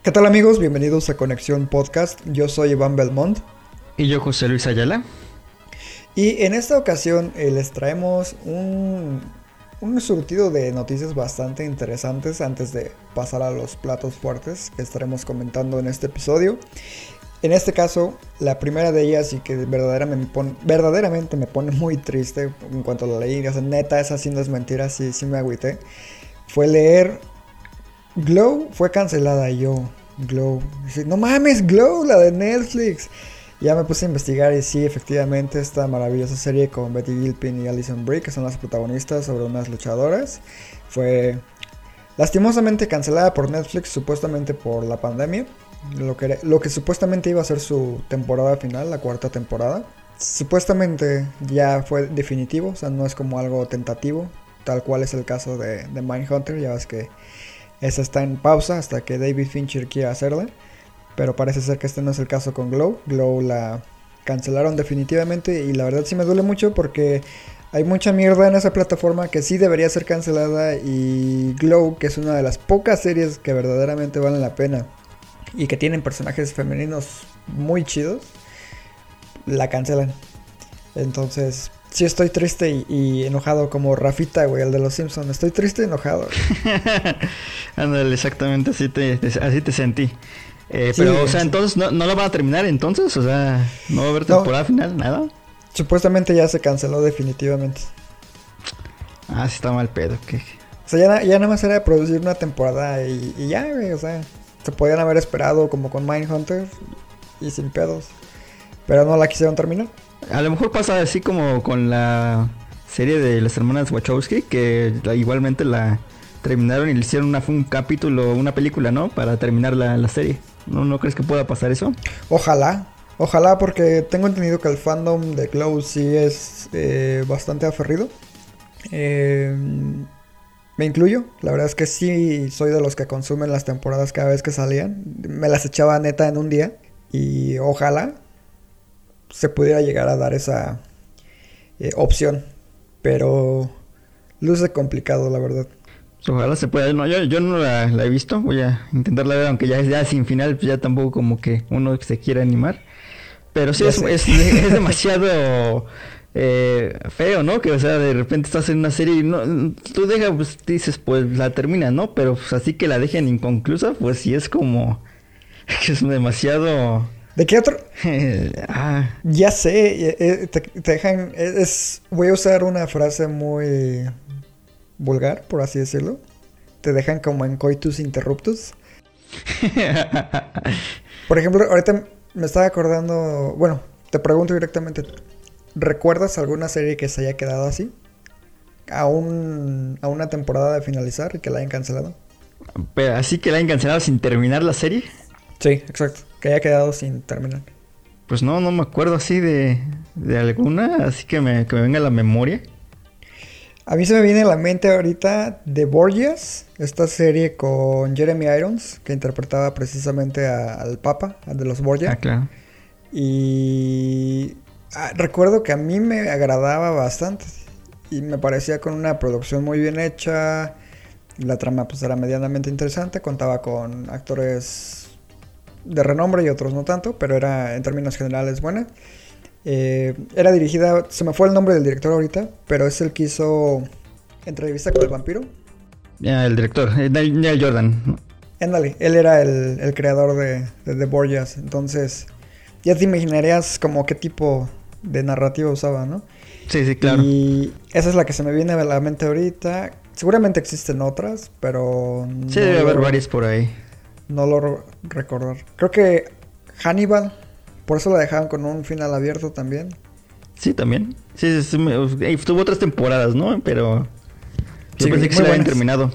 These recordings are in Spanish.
¿Qué tal amigos? Bienvenidos a Conexión Podcast. Yo soy Iván Belmont. Y yo José Luis Ayala. Y en esta ocasión eh, les traemos un, un surtido de noticias bastante interesantes antes de pasar a los platos fuertes que estaremos comentando en este episodio. En este caso, la primera de ellas y que verdaderamente me pone, verdaderamente me pone muy triste en cuanto a la ley, o sea, neta, esa sí no es mentira, sí, sí me agüité, fue leer Glow fue cancelada yo, Glow, no mames, Glow, la de Netflix. Ya me puse a investigar y sí, efectivamente, esta maravillosa serie con Betty Gilpin y Alison Brie, que son las protagonistas sobre unas luchadoras, fue lastimosamente cancelada por Netflix, supuestamente por la pandemia. Lo que, lo que supuestamente iba a ser su temporada final, la cuarta temporada. Supuestamente ya fue definitivo, o sea, no es como algo tentativo, tal cual es el caso de, de Mindhunter, ya ves que esa está en pausa hasta que David Fincher quiera hacerla. Pero parece ser que este no es el caso con Glow. Glow la cancelaron definitivamente y la verdad sí me duele mucho porque hay mucha mierda en esa plataforma que sí debería ser cancelada y Glow, que es una de las pocas series que verdaderamente valen la pena y que tienen personajes femeninos muy chidos, la cancelan. Entonces, sí estoy triste y, y enojado como Rafita, güey, el de los Simpsons. Estoy triste y enojado. Ándale, exactamente así te, así te sentí. Eh, pero, o sea, entonces ¿no, no la van a terminar entonces, o sea, no va a haber No. temporada final, nada. Supuestamente ya se canceló definitivamente. Ah, sí está mal pedo. que O sea, ya, ya nada más era producir una temporada y, y ya, güey, o sea, se podían haber esperado como con Mindhunter y sin pedos. Pero no la quisieron terminar. A lo mejor pasa así como con la serie de las hermanas Wachowski, que igualmente la terminaron y le hicieron un capítulo, una película, ¿no? Para terminar la, la serie. ¿No, ¿No crees que pueda pasar eso? Ojalá, ojalá porque tengo entendido que el fandom de Glow sí es eh, bastante aferrido. Eh, me incluyo, la verdad es que sí soy de los que consumen las temporadas cada vez que salían. Me las echaba neta en un día y ojalá se pudiera llegar a dar esa eh, opción. Pero luce complicado, la verdad. Pues Ojalá se pueda. No, yo, yo no la, la he visto. Voy a intentarla ver, aunque ya es ya sin final, pues ya tampoco como que uno se quiera animar. Pero sí es, es demasiado eh, feo, ¿no? Que, o sea, de repente estás en una serie y no, tú dejas, pues dices, pues la termina, ¿no? Pero pues, así que la dejen inconclusa, pues sí es como que es demasiado. ¿De qué otro? ah, Ya sé, eh, eh, te, te dejan. Es, es- voy a usar una frase muy vulgar, por así decirlo. Te dejan como en coitus interruptus. Por ejemplo, ahorita me estaba acordando. Bueno, te pregunto directamente: ¿recuerdas alguna serie que se haya quedado así? A, un, a una temporada de finalizar y que la hayan cancelado. pero así que la han cancelado sin terminar la serie. Sí, exacto. Que haya quedado sin terminar. Pues no, no me acuerdo así de, de alguna, así que me, que me venga a la memoria. A mí se me viene a la mente ahorita The Borgias, esta serie con Jeremy Irons, que interpretaba precisamente a- al Papa, al de los Borgia. Ah, claro. Y ah, recuerdo que a mí me agradaba bastante. Y me parecía con una producción muy bien hecha. La trama pues era medianamente interesante. Contaba con actores de renombre y otros no tanto. Pero era en términos generales buena. Eh, era dirigida, se me fue el nombre del director ahorita. Pero es el que hizo Entrevista con el vampiro. Ya, el director, eh, Neil Jordan. Ándale, él era el, el creador de, de The Borgias. Entonces, ya te imaginarías como qué tipo de narrativa usaba, ¿no? Sí, sí, claro. Y esa es la que se me viene a la mente ahorita. Seguramente existen otras, pero. Sí, no debe haber varias por ahí. No lo recordar. Creo que Hannibal, por eso la dejaban con un final abierto también. Sí, también. Sí, sí, sí, eh, tuvo otras temporadas, ¿no? Pero yo Sí, pensé que se la habían terminado.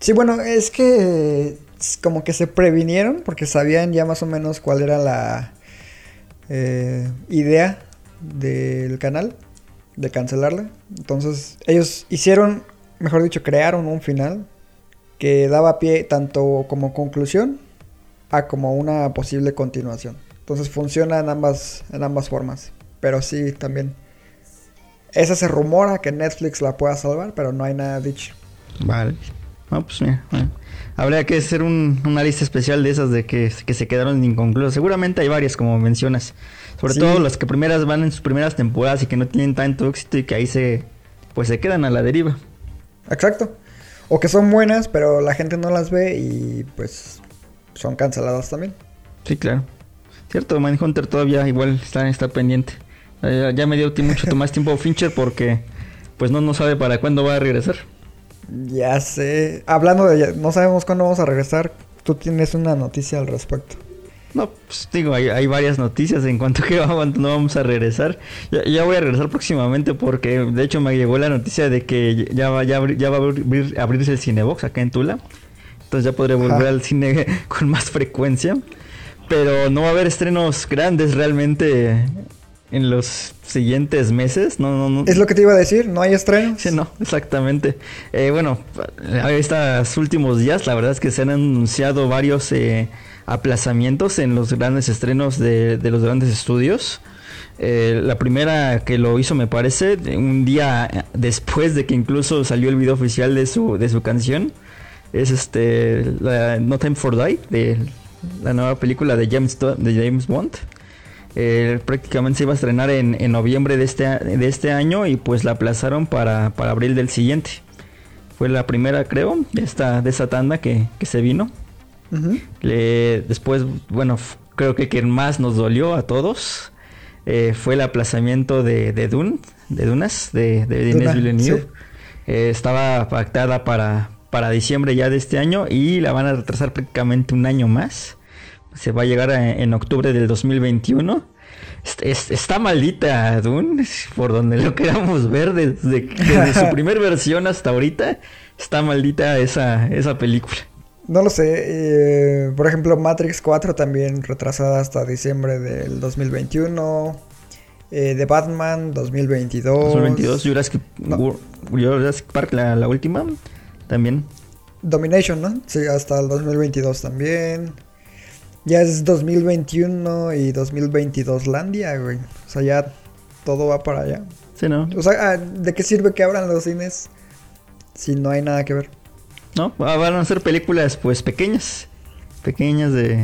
Sí, bueno, es que como que se previnieron porque sabían ya más o menos cuál era la eh, idea del canal de cancelarla. Entonces ellos hicieron, mejor dicho, crearon un final que daba pie tanto como conclusión a como una posible continuación. Entonces funciona en ambas, en ambas formas. Pero sí, también. Esa se rumora que Netflix la pueda salvar, pero no hay nada dicho. Vale. No, pues mira, bueno. Habría que hacer un- una lista especial de esas de que, que se quedaron inconclusas. Seguramente hay varias, como mencionas. Sobre Sí. todo las que primeras van en sus primeras temporadas y que no tienen tanto éxito y que ahí se pues se quedan a la deriva. Exacto. O que son buenas, pero la gente no las ve y pues son canceladas también. Sí, claro. Cierto, Mindhunter todavía igual está, está pendiente. Eh, ya me dio mucho más tiempo Fincher porque pues no, no sabe para cuándo va a regresar. Ya sé. Hablando de no sabemos cuándo vamos a regresar, tú tienes una noticia al respecto. No, pues digo, hay, hay varias noticias en cuanto a que vamos- no vamos a regresar. Ya, ya voy a regresar próximamente porque de hecho me llegó la noticia de que ya va, ya, abri- ya va a abrir- abrirse el Cinebox acá en Tula. Entonces ya podré volver Ajá. al cine con más frecuencia. Pero no va a haber estrenos grandes realmente en los siguientes meses. No, no, no. Es lo que te iba a decir, no hay estrenos. Sí, no, exactamente. Eh, bueno, estos últimos días, la verdad es que se han anunciado varios eh, aplazamientos en los grandes estrenos de, de los grandes estudios. Eh, la primera que lo hizo, me parece, un día después de que incluso salió el video oficial de su, de su canción, es este No Time for Die, de la nueva película de James, de James Bond. Eh, prácticamente se iba a estrenar en, en noviembre de este, de este año y pues la aplazaron para, para abril del siguiente. Fue la primera, creo, de esta, de esta tanda que, que se vino. Después, bueno, creo que quien más nos dolió a todos eh, fue el aplazamiento de, de Dune, de Dunas, de, de Duna, sí. Eh, estaba pactada para, para diciembre ya de este año y la van a retrasar prácticamente un año más. Se va a llegar a- en octubre del 2021. Est- es- está maldita Dune, por donde lo queramos ver, desde, desde su primer versión hasta ahorita. Está maldita esa, esa película. No lo sé. eh, por ejemplo, Matrix 4 también retrasada hasta diciembre del 2021. Eh, The Batman 2022. 2022, Jurassic, No. Jurassic Park, la, la última, también. Domination, ¿no? Sí, hasta el 2022 también. Ya es 2021 y 2022 Landia, güey. O sea, ya todo va para allá. Sí, ¿no? O sea, ah, ¿de qué sirve que abran los cines si no hay nada que ver? ¿No? Van a ser películas, pues, pequeñas. Pequeñas de,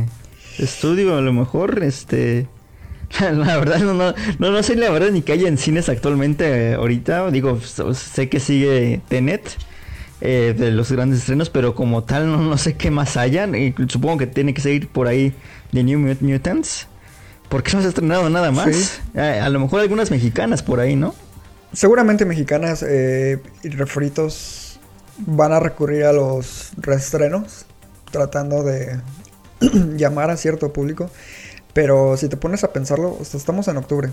de estudio, a lo mejor, este... La verdad, no, no, no, no sé la verdad ni que haya en cines actualmente eh, ahorita. Digo, sé que sigue Tenet eh, de los grandes estrenos, pero como tal no, no sé qué más hayan. Y supongo que tiene que seguir por ahí The New Mut- Mutants. Porque no se ha estrenado nada más. Sí. Eh, a lo mejor algunas mexicanas por ahí, ¿no? Seguramente mexicanas eh, y refritos van a recurrir a los reestrenos tratando de llamar a cierto público. Pero si te pones a pensarlo, o sea, estamos en octubre.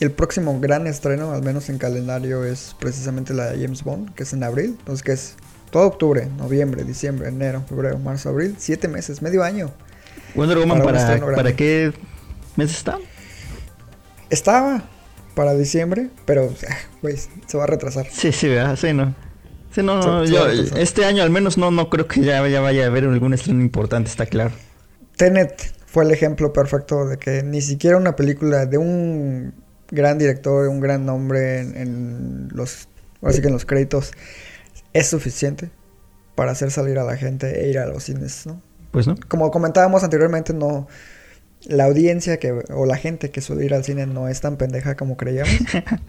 Y el próximo gran estreno, al menos en calendario, es precisamente la de James Bond, que es en abril. Entonces, que es todo octubre, noviembre, diciembre, enero, febrero, marzo, abril. Siete meses, medio año. Wonder Woman, Para ¿para. ¿para qué mes está? Estaba para diciembre, pero, ah, se va a retrasar. Sí, sí, ¿verdad? Sí, no. Sí, no, no, yo, este año al menos no, no creo que ya, ya vaya a haber algún estreno importante, está claro. Tenet fue el ejemplo perfecto de que ni siquiera una película de un gran director, un gran nombre en, en los, así que en los créditos es suficiente para hacer salir a la gente e ir a los cines, ¿no? Pues no. Como comentábamos anteriormente, no la audiencia que o la gente que suele ir al cine no es tan pendeja como creíamos.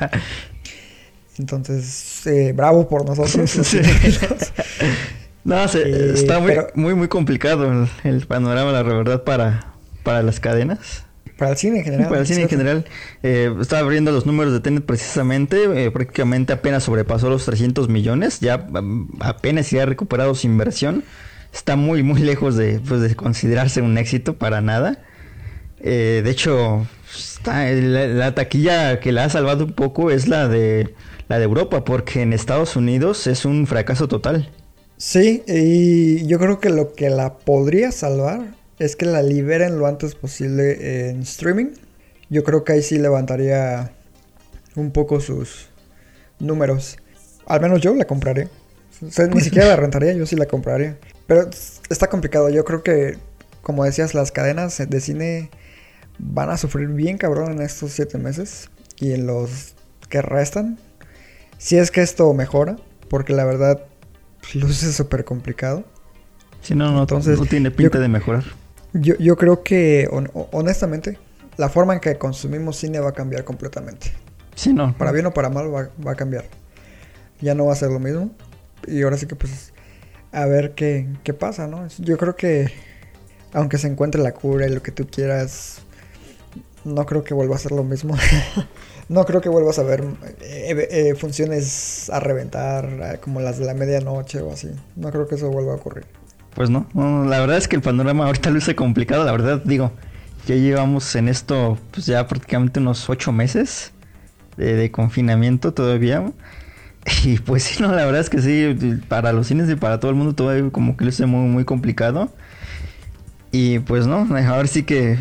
Entonces, eh, bravo por nosotros. Sí. No, se- Eh, está muy, pero- muy, muy complicado el, el panorama, la verdad, para, para las cadenas. Para el cine en general. Para el cine en general, eh, estaba abriendo los números de Tenet precisamente, eh, prácticamente apenas sobrepasó los 300 millones, ya mm, apenas se ha recuperado su inversión, está muy muy lejos de, pues, de considerarse un éxito para nada. Eh, de hecho, está, la, la taquilla que la ha salvado un poco es la de la de Europa, porque en Estados Unidos es un fracaso total. Sí, y yo creo que lo que la podría salvar es que la liberen lo antes posible en streaming. Yo creo que ahí sí levantaría un poco sus números. Al menos yo la compraría. O sea, ni siquiera la rentaría, yo sí la compraría. Pero está complicado. Yo creo que, como decías, las cadenas de cine van a sufrir bien cabrón en estos siete meses. Y en los que restan. Si es que esto mejora. Porque la verdad, luce súper complicado. Si no, no, Entonces, no tiene pinta yo, de mejorar. Yo, yo creo que, hon honestamente, la forma en que consumimos cine va a cambiar completamente. Sí, no. Para bien o para mal va, va, a cambiar. Ya no va a ser lo mismo. Y ahora sí que pues a ver qué, qué pasa, ¿no? Yo creo que aunque se encuentre la cura y lo que tú quieras, no creo que vuelva a ser lo mismo. no creo que vuelvas a ver eh, eh, funciones a reventar eh, como las de la medianoche o así. No creo que eso vuelva a ocurrir. Pues no, no la verdad es que el panorama ahorita luce complicado, la verdad digo, ya llevamos en esto pues ya prácticamente unos ocho meses de, de confinamiento todavía. Y pues sí, no, la verdad es que sí, para los cines y para todo el mundo todavía como que luce muy, muy complicado. Y pues no, a ver sí que...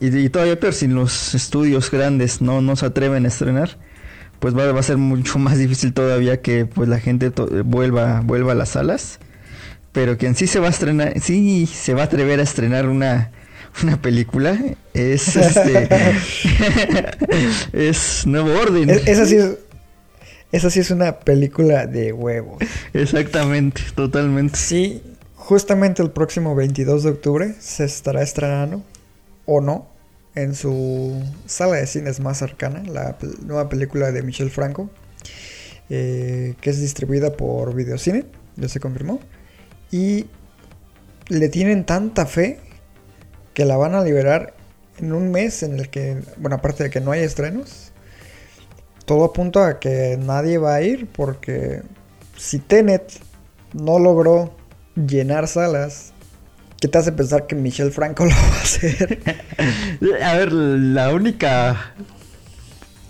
Y, y todavía pero si los estudios grandes no, no se atreven a estrenar, pues va, va, a ser mucho más difícil todavía que pues la gente vuelva, vuelva a las salas. Pero quien sí se va a estrenar, sí se va a atrever a estrenar una, una película es este es Nuevo Orden. Es, esa sí es esa sí es una película de huevos. Exactamente, totalmente. Sí, justamente el próximo 22 de octubre se estará estrenando, o no, en su sala de cines más cercana, la nueva película de Michel Franco, eh, que es distribuida por Videocine, ya se confirmó. Y le tienen tanta fe que la van a liberar en un mes en el que, bueno, aparte de que no hay estrenos, todo apunta a que nadie va a ir porque si Tenet no logró llenar salas, ¿qué te hace pensar que Michelle Franco lo va a hacer? a ver, la única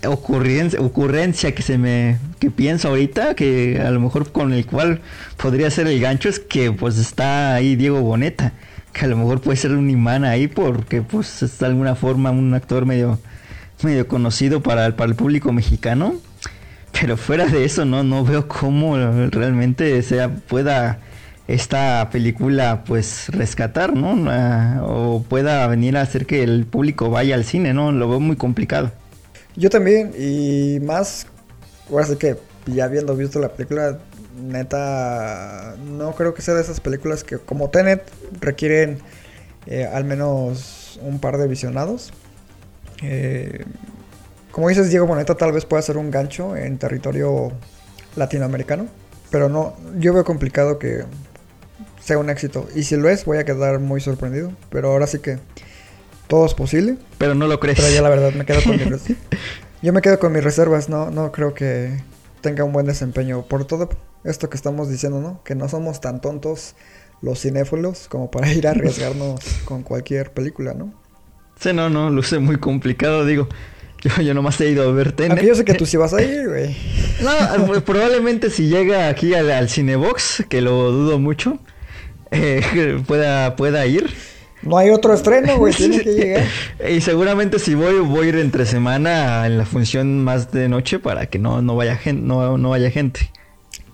ocurrencia, que se me que pienso ahorita que a lo mejor con el cual podría ser el gancho es que pues está ahí Diego Boneta que a lo mejor puede ser un imán ahí porque pues es de alguna forma un actor medio medio conocido para el, para el público mexicano. Pero fuera de eso, no, no veo cómo realmente sea, pueda esta película pues rescatar, ¿no? o pueda venir a hacer que el público vaya al cine, ¿no? Lo veo muy complicado. Yo también, y más, ahora sí que ya habiendo visto la película, neta, no creo que sea de esas películas que como Tenet requieren eh, al menos un par de visionados. Eh, como dices, Diego Boneta tal vez pueda ser un gancho en territorio latinoamericano, pero no, yo veo complicado que sea un éxito. Y si lo es, voy a quedar muy sorprendido. Pero ahora sí que todo es posible. Pero no lo crees. Pero ya la verdad me quedo con mis. Yo me quedo con mis reservas, no, no creo que tenga un buen desempeño. Por todo esto que estamos diciendo, ¿no? Que no somos tan tontos los cinéfilos como para ir a arriesgarnos con cualquier película, ¿no? Sí, no, no, luce muy complicado, digo. Yo, yo nomás he ido a ver Tenet. Aunque yo sé que tú sí vas a ir, güey. No, pues, probablemente si llega aquí al, al, Cinebox, que lo dudo mucho, eh, pueda, pueda ir. No hay otro estreno, güey, tiene que llegar. Y seguramente si voy, voy a ir entre semana en la función más de noche para que no, no, vaya, gente, no, no vaya gente.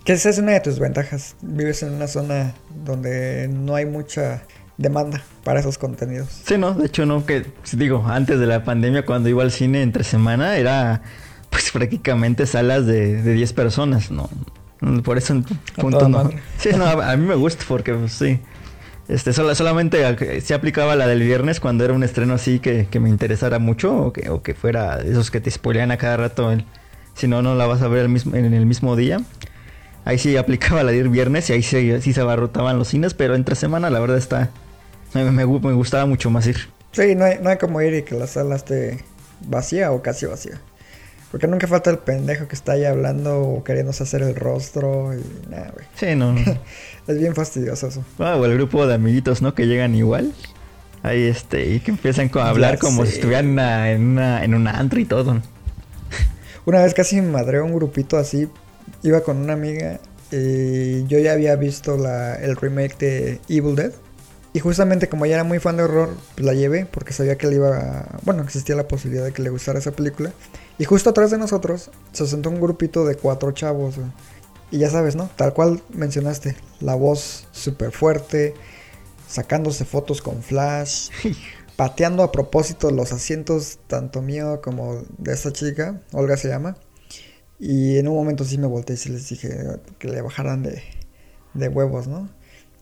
Que esa es una de tus ventajas. Vives en una zona donde no hay mucha demanda para esos contenidos. Sí, no, de hecho no, que digo, antes de la pandemia cuando iba al cine entre semana era pues prácticamente salas de, de 10 personas, ¿no? Por eso punto no. Sí, no, a, a, mí me gusta porque pues, sí. Este, solo, solamente se aplicaba la del viernes cuando era un estreno así que, que me interesara mucho o que, o que fuera esos que te spoilean a cada rato. El, si no, no la vas a ver el mismo, en el mismo día. Ahí sí aplicaba la del viernes y ahí sí, sí se abarrotaban los cines, pero entre semana la verdad está... Me, me, me, gustaba mucho más ir. Sí, no hay, no hay como ir y que la sala esté vacía o casi vacía. Porque nunca falta el pendejo que está ahí hablando o queriéndose hacer el rostro y nada, güey. Sí, no, es bien fastidioso eso. Ah, o el grupo de amiguitos, ¿no? Que llegan igual. Ahí este, y que empiezan a hablar ya como sé. si estuvieran una, en, una, en una antro y todo. Una vez casi me madreó un grupito así. Iba con una amiga Y yo ya había visto la, el remake de Evil Dead. Y justamente como ya era muy fan de horror, pues la llevé porque sabía que le iba a... Bueno, existía la posibilidad de que le gustara esa película. Y justo atrás de nosotros se sentó un grupito de cuatro chavos. güey. Y ya sabes, ¿no? Tal cual mencionaste. La voz súper fuerte. Sacándose fotos con flash. pateando a propósito los asientos, tanto mío como de esta chica. Olga se llama. Y en un momento sí me volteé y sí les dije que le bajaran de, de huevos, ¿no?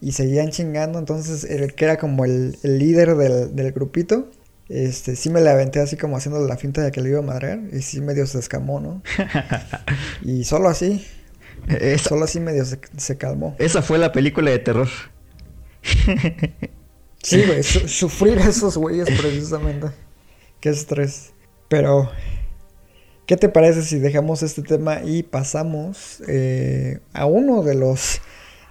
Y seguían chingando. Entonces, el que era como el, el líder del, del grupito. Este, sí me le aventé así como haciendo la finta de que le iba a madrear. Y sí medio se escamó, ¿no? y solo así. Esa, Solo así medio se, se calmó. esa fue la película de terror. Sí, güey, su- sufrir a esos güeyes precisamente. Qué estrés. Pero, ¿qué te parece si dejamos este tema y pasamos eh, a uno de los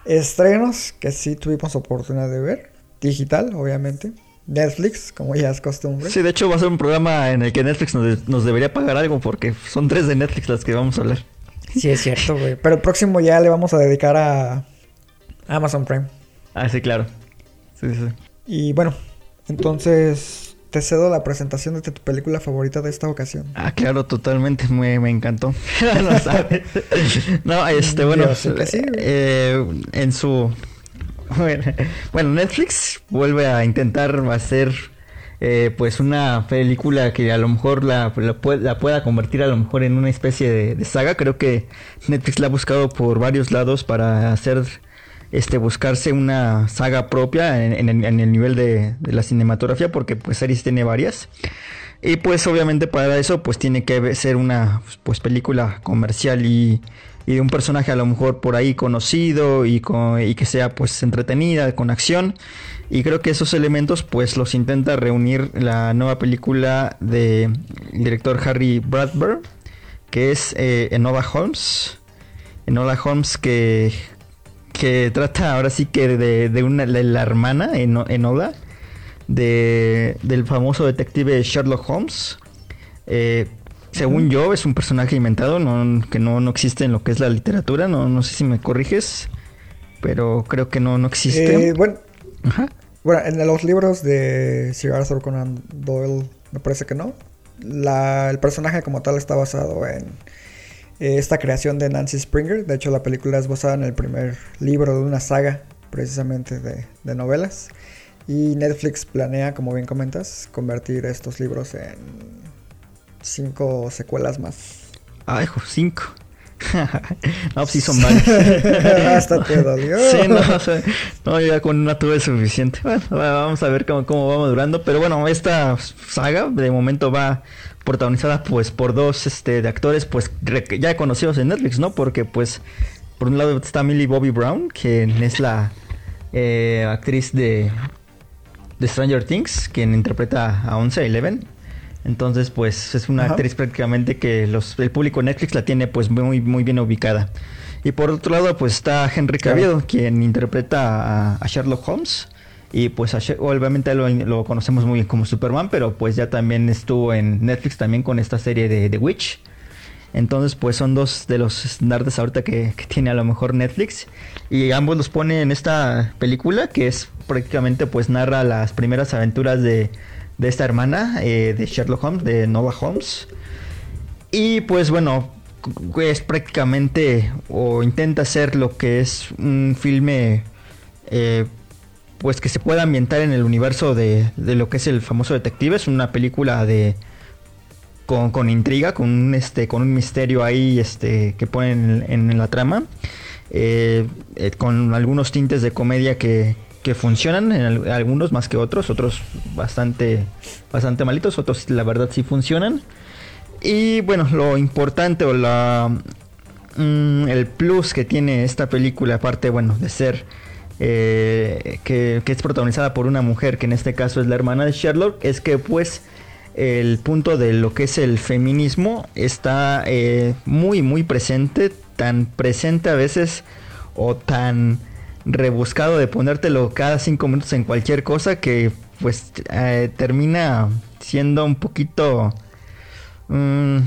estrenos que sí tuvimos oportunidad de ver? Digital, obviamente. Netflix, como ya es costumbre. Sí, de hecho va a ser un programa en el que Netflix nos, nos debería pagar algo porque son tres de Netflix las que vamos a hablar. Sí, es cierto, güey. Pero el próximo ya le vamos a dedicar a Amazon Prime. Ah, sí, claro. Sí, sí. Y bueno, entonces te cedo la presentación de tu película favorita de esta ocasión. Ah, claro, totalmente, me, me encantó. no este, bueno, sí, eh, en su... Bueno, Netflix vuelve a intentar hacer eh, pues una película que a lo mejor la, la pue- la pueda convertir a lo mejor en una especie de, saga. Creo que Netflix la ha buscado por varios lados para hacer este buscarse una saga propia en, en el- en el nivel de, de la cinematografía porque pues series tiene varias y pues obviamente para eso pues tiene que ser una pues película comercial y, y de un personaje a lo mejor por ahí conocido y, con- y que sea pues entretenida con acción y creo que esos elementos pues los intenta reunir la nueva película de director Harry Bradbury que es eh, Enola Holmes Enola Holmes que que trata ahora sí que de, de una la hermana Eno- Enola de, del famoso detective Sherlock Holmes. Eh, según yo, es un personaje inventado, no, que no, no existe en lo que es la literatura. No, no sé si me corriges, pero creo que no, no existe. Eh, bueno, Ajá. bueno, en los libros de Sir Arthur Conan Doyle, me parece que no. La- el personaje como tal está basado en eh, esta creación de Nancy Springer. De hecho, la película es basada en el primer libro de una saga, precisamente de, de novelas. Y Netflix planea, como bien comentas, convertir estos libros en cinco secuelas más. Ah, hijo, cinco. no, pues sí son varios. Hasta te dolió. Sí, no, o sea, no, ya con una tuve suficiente. Bueno, va- vamos a ver cómo, cómo va madurando. Pero bueno, esta saga de momento va protagonizada pues por dos este, de actores pues ya conocidos en Netflix, ¿no? Porque pues por un lado está Millie Bobby Brown, que es la eh, actriz de, de Stranger Things, quien interpreta a 11 Eleven. Entonces, pues es una Ajá. actriz prácticamente que los, el público de Netflix la tiene pues muy, muy bien ubicada. Y por otro lado, pues está Henry. Cavill, quien interpreta a, a Sherlock Holmes. Y pues a obviamente lo, lo conocemos muy bien como Superman, pero pues ya también estuvo en Netflix también con esta serie de The Witch. Entonces, pues son dos de los estandartes ahorita que, que tiene a lo mejor Netflix. Y ambos los pone en esta película, que es prácticamente, pues narra las primeras aventuras de, de esta hermana eh, de Sherlock Holmes, de Nova Holmes. Y pues bueno, es prácticamente, o intenta ser lo que es un filme, eh, pues que se pueda ambientar en el universo de, de lo que es el famoso detective. Es una película de con, con intriga, con un, este, con un misterio ahí este, que ponen en, en la trama, eh, eh, con algunos tintes de comedia que, que funcionan, en al- algunos más que otros, otros bastante, bastante malitos, otros la verdad sí funcionan. Y bueno, lo importante o la, mm, el plus que tiene esta película, aparte bueno, de ser eh, que, que es protagonizada por una mujer, que en este caso es la hermana de Sherlock, es que pues el punto de lo que es el feminismo está eh, muy muy presente, tan presente a veces o tan rebuscado de ponértelo cada cinco minutos en cualquier cosa que pues eh, termina siendo un poquito mm,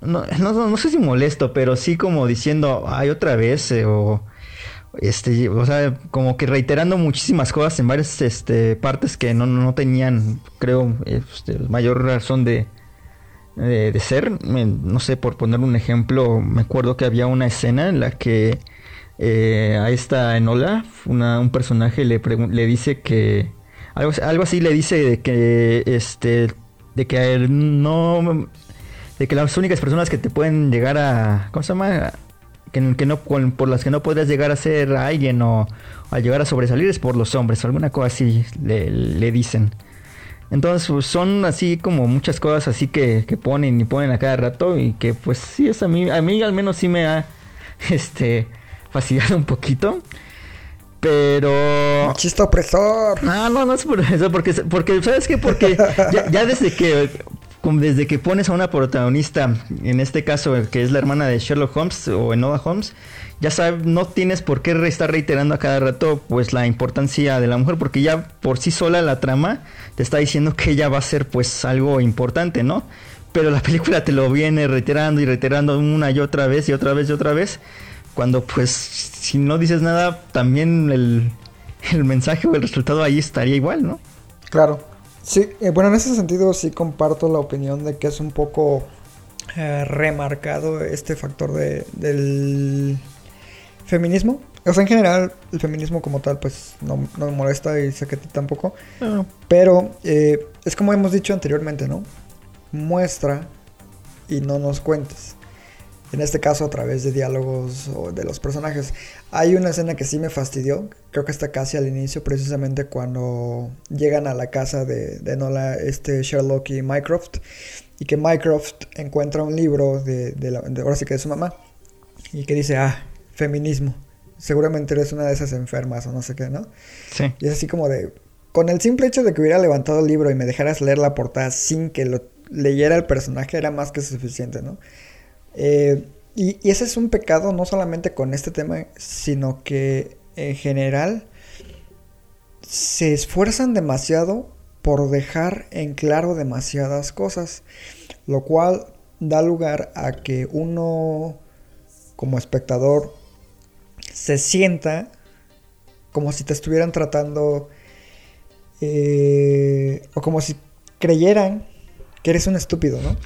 no, no, no sé si molesto, pero sí como diciendo, ay, otra vez, eh, o este, o sea, como que reiterando muchísimas cosas en varias este, partes que no, no tenían, creo, este, mayor razón de, de, ser. No sé, por poner un ejemplo, me acuerdo que había una escena en la que eh, a esta Enola, un personaje le, le dice que, algo, algo así le dice de que, este, de que no de que las únicas personas que te pueden llegar a. ¿Cómo se llama? Que, no, por las que no podrías llegar a ser alguien o a llegar a sobresalir es por los hombres, alguna cosa así le, dicen. Entonces pues, son así como muchas cosas así que, que, ponen y ponen a cada rato y que pues sí es a mí, a mí al menos sí me ha este fastidiado un poquito. Pero. Chiste opresor. No, no, no es por eso, porque, porque ¿sabes qué? Porque ya desde que desde que pones a una protagonista, en este caso que es la hermana de Sherlock Holmes o Enola Holmes, ya sabes, no tienes por qué estar reiterando a cada rato pues la importancia de la mujer, porque ya por sí sola la trama te está diciendo que ella va a ser pues algo importante, ¿no? Pero la película te lo viene reiterando y reiterando una y otra vez y otra vez y otra vez, cuando pues si no dices nada, también el, el mensaje o el resultado ahí estaría igual, ¿no? Claro. Sí, eh, bueno, en ese sentido sí comparto la opinión de que es un poco eh, remarcado este factor de, del feminismo. O sea, en general, el feminismo como tal, pues no, me molesta y sé que a ti tampoco. Pero eh, es como hemos dicho anteriormente, ¿no? Muestra y no nos cuentes en este caso a través de diálogos o de los personajes. Hay una escena que sí me fastidió, creo que está casi al inicio, precisamente cuando llegan a la casa de, de Nola, este Sherlock y Mycroft, y que Mycroft encuentra un libro de, de, la, ahora sí que de su mamá, y que dice, ah, feminismo, seguramente eres una de esas enfermas o no sé qué, ¿no? Sí. Y es así como de, con el simple hecho de que hubiera levantado el libro y me dejaras leer la portada sin que lo leyera el personaje era más que suficiente, ¿no? Eh, y, ese es un pecado no solamente con este tema, sino que en general se esfuerzan demasiado por dejar en claro demasiadas cosas, lo cual da lugar a que uno como espectador se sienta como si te estuvieran tratando eh, o como si creyeran que eres un estúpido, ¿no?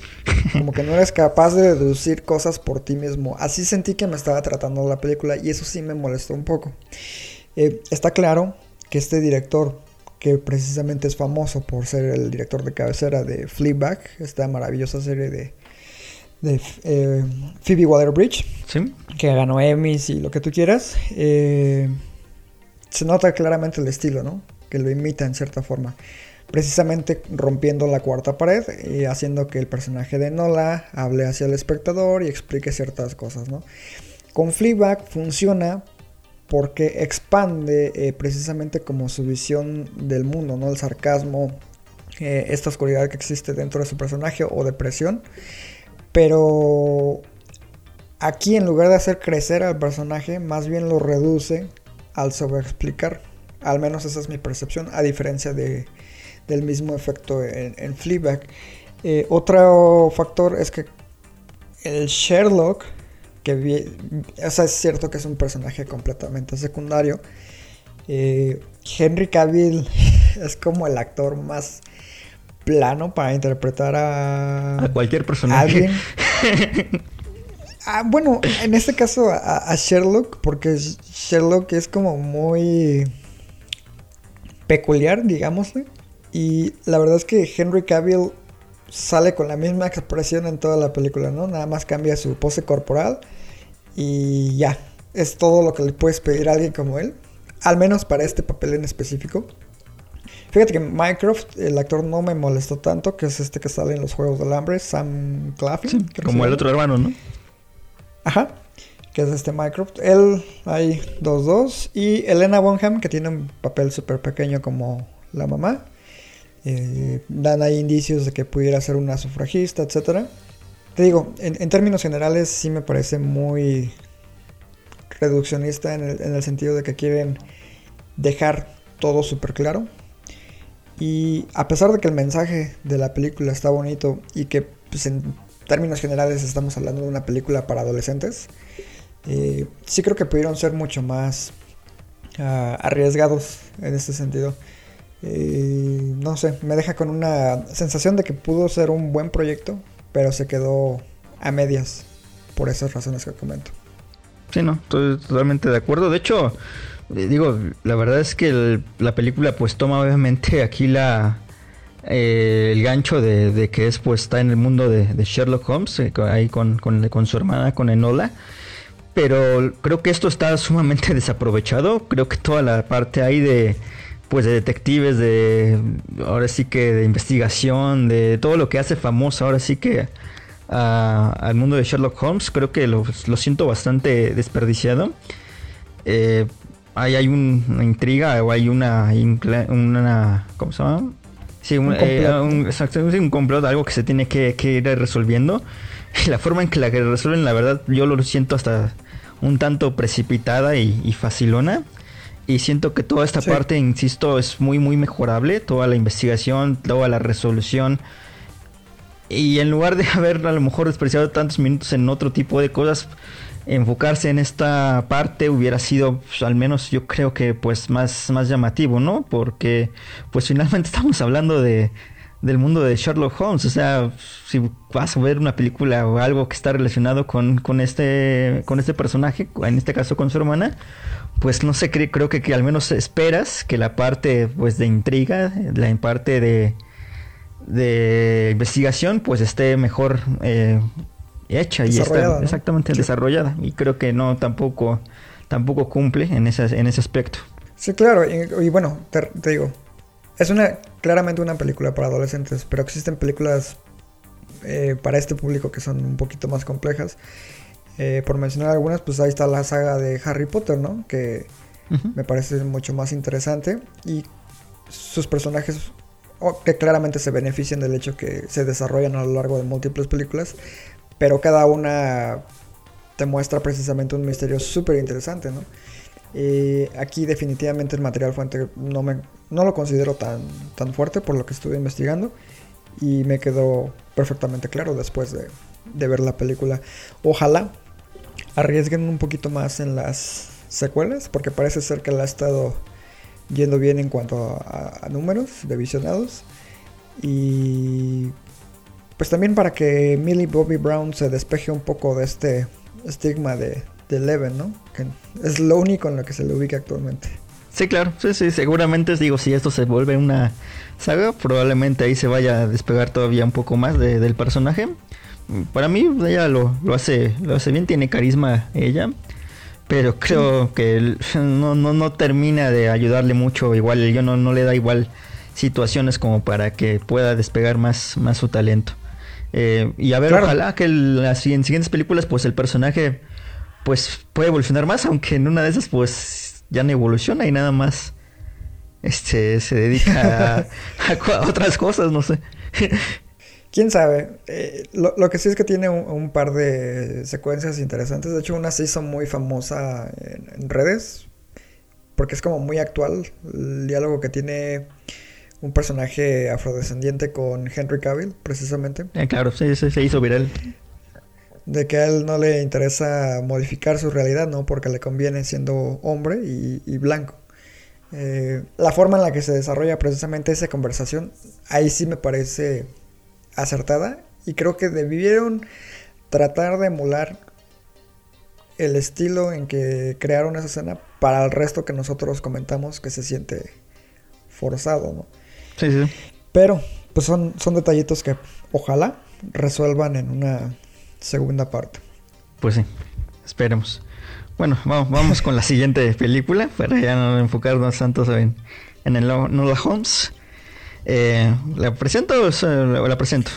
Como que no eres capaz de deducir cosas por ti mismo. Así sentí que me estaba tratando la película y eso sí me molestó un poco. Eh, está claro que este director, que precisamente es famoso por ser el director de cabecera de Fleabag, esta maravillosa serie de, de eh, Phoebe Waller-Bridge, que ganó Emmys y lo que tú quieras, eh, se nota claramente el estilo, ¿no? Que lo imita en cierta forma precisamente rompiendo la cuarta pared y haciendo que el personaje de Nola hable hacia el espectador y explique ciertas cosas, ¿no? Con Fleabag funciona porque expande eh, precisamente como su visión del mundo, ¿no? El sarcasmo, eh, esta oscuridad que existe dentro de su personaje o depresión, pero aquí en lugar de hacer crecer al personaje, más bien lo reduce al sobreexplicar. Al menos esa es mi percepción, a diferencia de del mismo efecto en, en Fleabag. Eh, otro factor es que el Sherlock, que o sea, es cierto que es un personaje completamente secundario. Eh, Henry Cavill es como el actor más plano para interpretar a, a cualquier personaje. ah, bueno, en este caso a, Sherlock, porque Sherlock es como muy peculiar, digamos. Y la verdad es que Henry Cavill sale con la misma expresión en toda la película, ¿no? Nada más cambia su pose corporal y ya. Es todo lo que le puedes pedir a alguien como él. Al menos para este papel en específico. Fíjate que Minecraft, el actor no me molestó tanto, que es este que sale en los Juegos del Hambre, Sam Claflin. como el otro hermano, ¿no? Ajá, que es este Minecraft. Él hay dos dos Y Elena Bonham, que tiene un papel súper pequeño como la mamá. Eh, dan ahí indicios de que pudiera ser una sufragista, etc. Te digo, en, términos generales sí me parece muy reduccionista en el, sentido de que quieren dejar todo súper claro. Y a pesar de que el mensaje de la película está bonito y que pues, términos generales estamos hablando de una película para adolescentes. Eh, sí creo que pudieron ser mucho más ah, arriesgados en este sentido. Eh, no sé, me deja con una sensación de que pudo ser un buen proyecto, pero se quedó a medias por esas razones que comento. Sí, no, estoy totalmente de acuerdo. De hecho, eh, digo, la verdad es que la película pues toma obviamente aquí la eh, el gancho de, de que es pues está en el mundo de, Sherlock Holmes, eh, ahí con, con, con su hermana, con Enola. Pero creo que esto está sumamente desaprovechado. Creo que toda la parte ahí de pues de detectives, de ahora sí que de investigación, de todo lo que hace famoso ahora sí que a- al mundo de Sherlock Holmes, creo que lo, lo siento bastante desperdiciado. Eh, ahí hay un- una intriga o hay una, una ¿cómo se llama? Sí, un, Un eh, complot. un- exacto, sí, un complot, algo que se tiene que, que ir resolviendo. Y la forma en que la que resuelven, la verdad, yo lo siento hasta un tanto precipitada y, y facilona. Y siento que toda esta Sí. parte, insisto, es muy, muy mejorable. Toda la investigación, toda la resolución. Y en lugar de haber a lo mejor despreciado tantos minutos en otro tipo de cosas, enfocarse en esta parte hubiera sido, pues, al menos yo creo que pues más, más llamativo, ¿no? Porque pues finalmente estamos hablando de del mundo de Sherlock Holmes, o sea, si vas a ver una película o algo que está relacionado con, con este con este personaje, en este caso con su hermana, pues no sé, cre- creo que, que al menos esperas que la parte pues de intriga, la parte de de investigación pues esté mejor eh, hecha y está exactamente Sí. desarrollada. Y creo que no tampoco tampoco cumple en ese en ese aspecto. Sí, claro, y, y bueno, te, te digo, es una claramente una película para adolescentes, pero existen películas eh, para este público que son un poquito más complejas. Eh, por mencionar algunas, pues ahí está la saga de Harry Potter, ¿no? Que me parece mucho más interesante y sus personajes oh, que claramente se benefician del hecho que se desarrollan a lo largo de múltiples películas, pero cada una te muestra precisamente un misterio súper interesante, ¿no? Y aquí definitivamente el material fuente no, me, no lo considero tan, tan fuerte por lo que estuve investigando y me quedó perfectamente claro después de, de ver la película. Ojalá arriesguen un poquito más en las secuelas porque parece ser que la ha estado yendo bien en cuanto a, números de visionados y pues también para que Millie Bobby Brown se despeje un poco de este estigma de, de Eleven, ¿no? Es lo único en lo que se le ubica actualmente. Sí, claro, sí, sí, seguramente digo, si esto se vuelve una saga, probablemente ahí se vaya a despegar todavía un poco más de- del personaje. Para mí ella lo, lo hace lo hace bien, tiene carisma ella, pero creo que no, no, no termina de ayudarle mucho, igual yo no, no le da igual situaciones como para que pueda despegar más, más su talento. Eh, y a ver, Claro. ojalá que el- las en siguientes películas pues el personaje pues puede evolucionar más, aunque en una de esas pues ya no evoluciona y nada más este se dedica a, otras cosas, no sé. Quién sabe. Eh, lo, lo que sí es que tiene un, un par de secuencias interesantes. De hecho, una se hizo muy famosa en, en redes. Porque es como muy actual. El diálogo que tiene un personaje afrodescendiente con Henry Cavill, precisamente. Eh, claro, sí, sí, se hizo viral. De que a él no le interesa modificar su realidad, ¿no? Porque le conviene siendo hombre y, y blanco. Eh, la forma en la que se desarrolla precisamente esa conversación, ahí sí me parece acertada. Y creo que debieron tratar de emular el estilo en que crearon esa escena para el resto que nosotros comentamos que se siente forzado, ¿no? Sí, sí. Pero, pues son, son detallitos que ojalá resuelvan en una segunda parte. Pues sí, esperemos. Bueno, vamos, vamos con la siguiente película para ya no enfocarnos tanto en, en el Nola Holmes. Eh, ¿La presento o o la presento?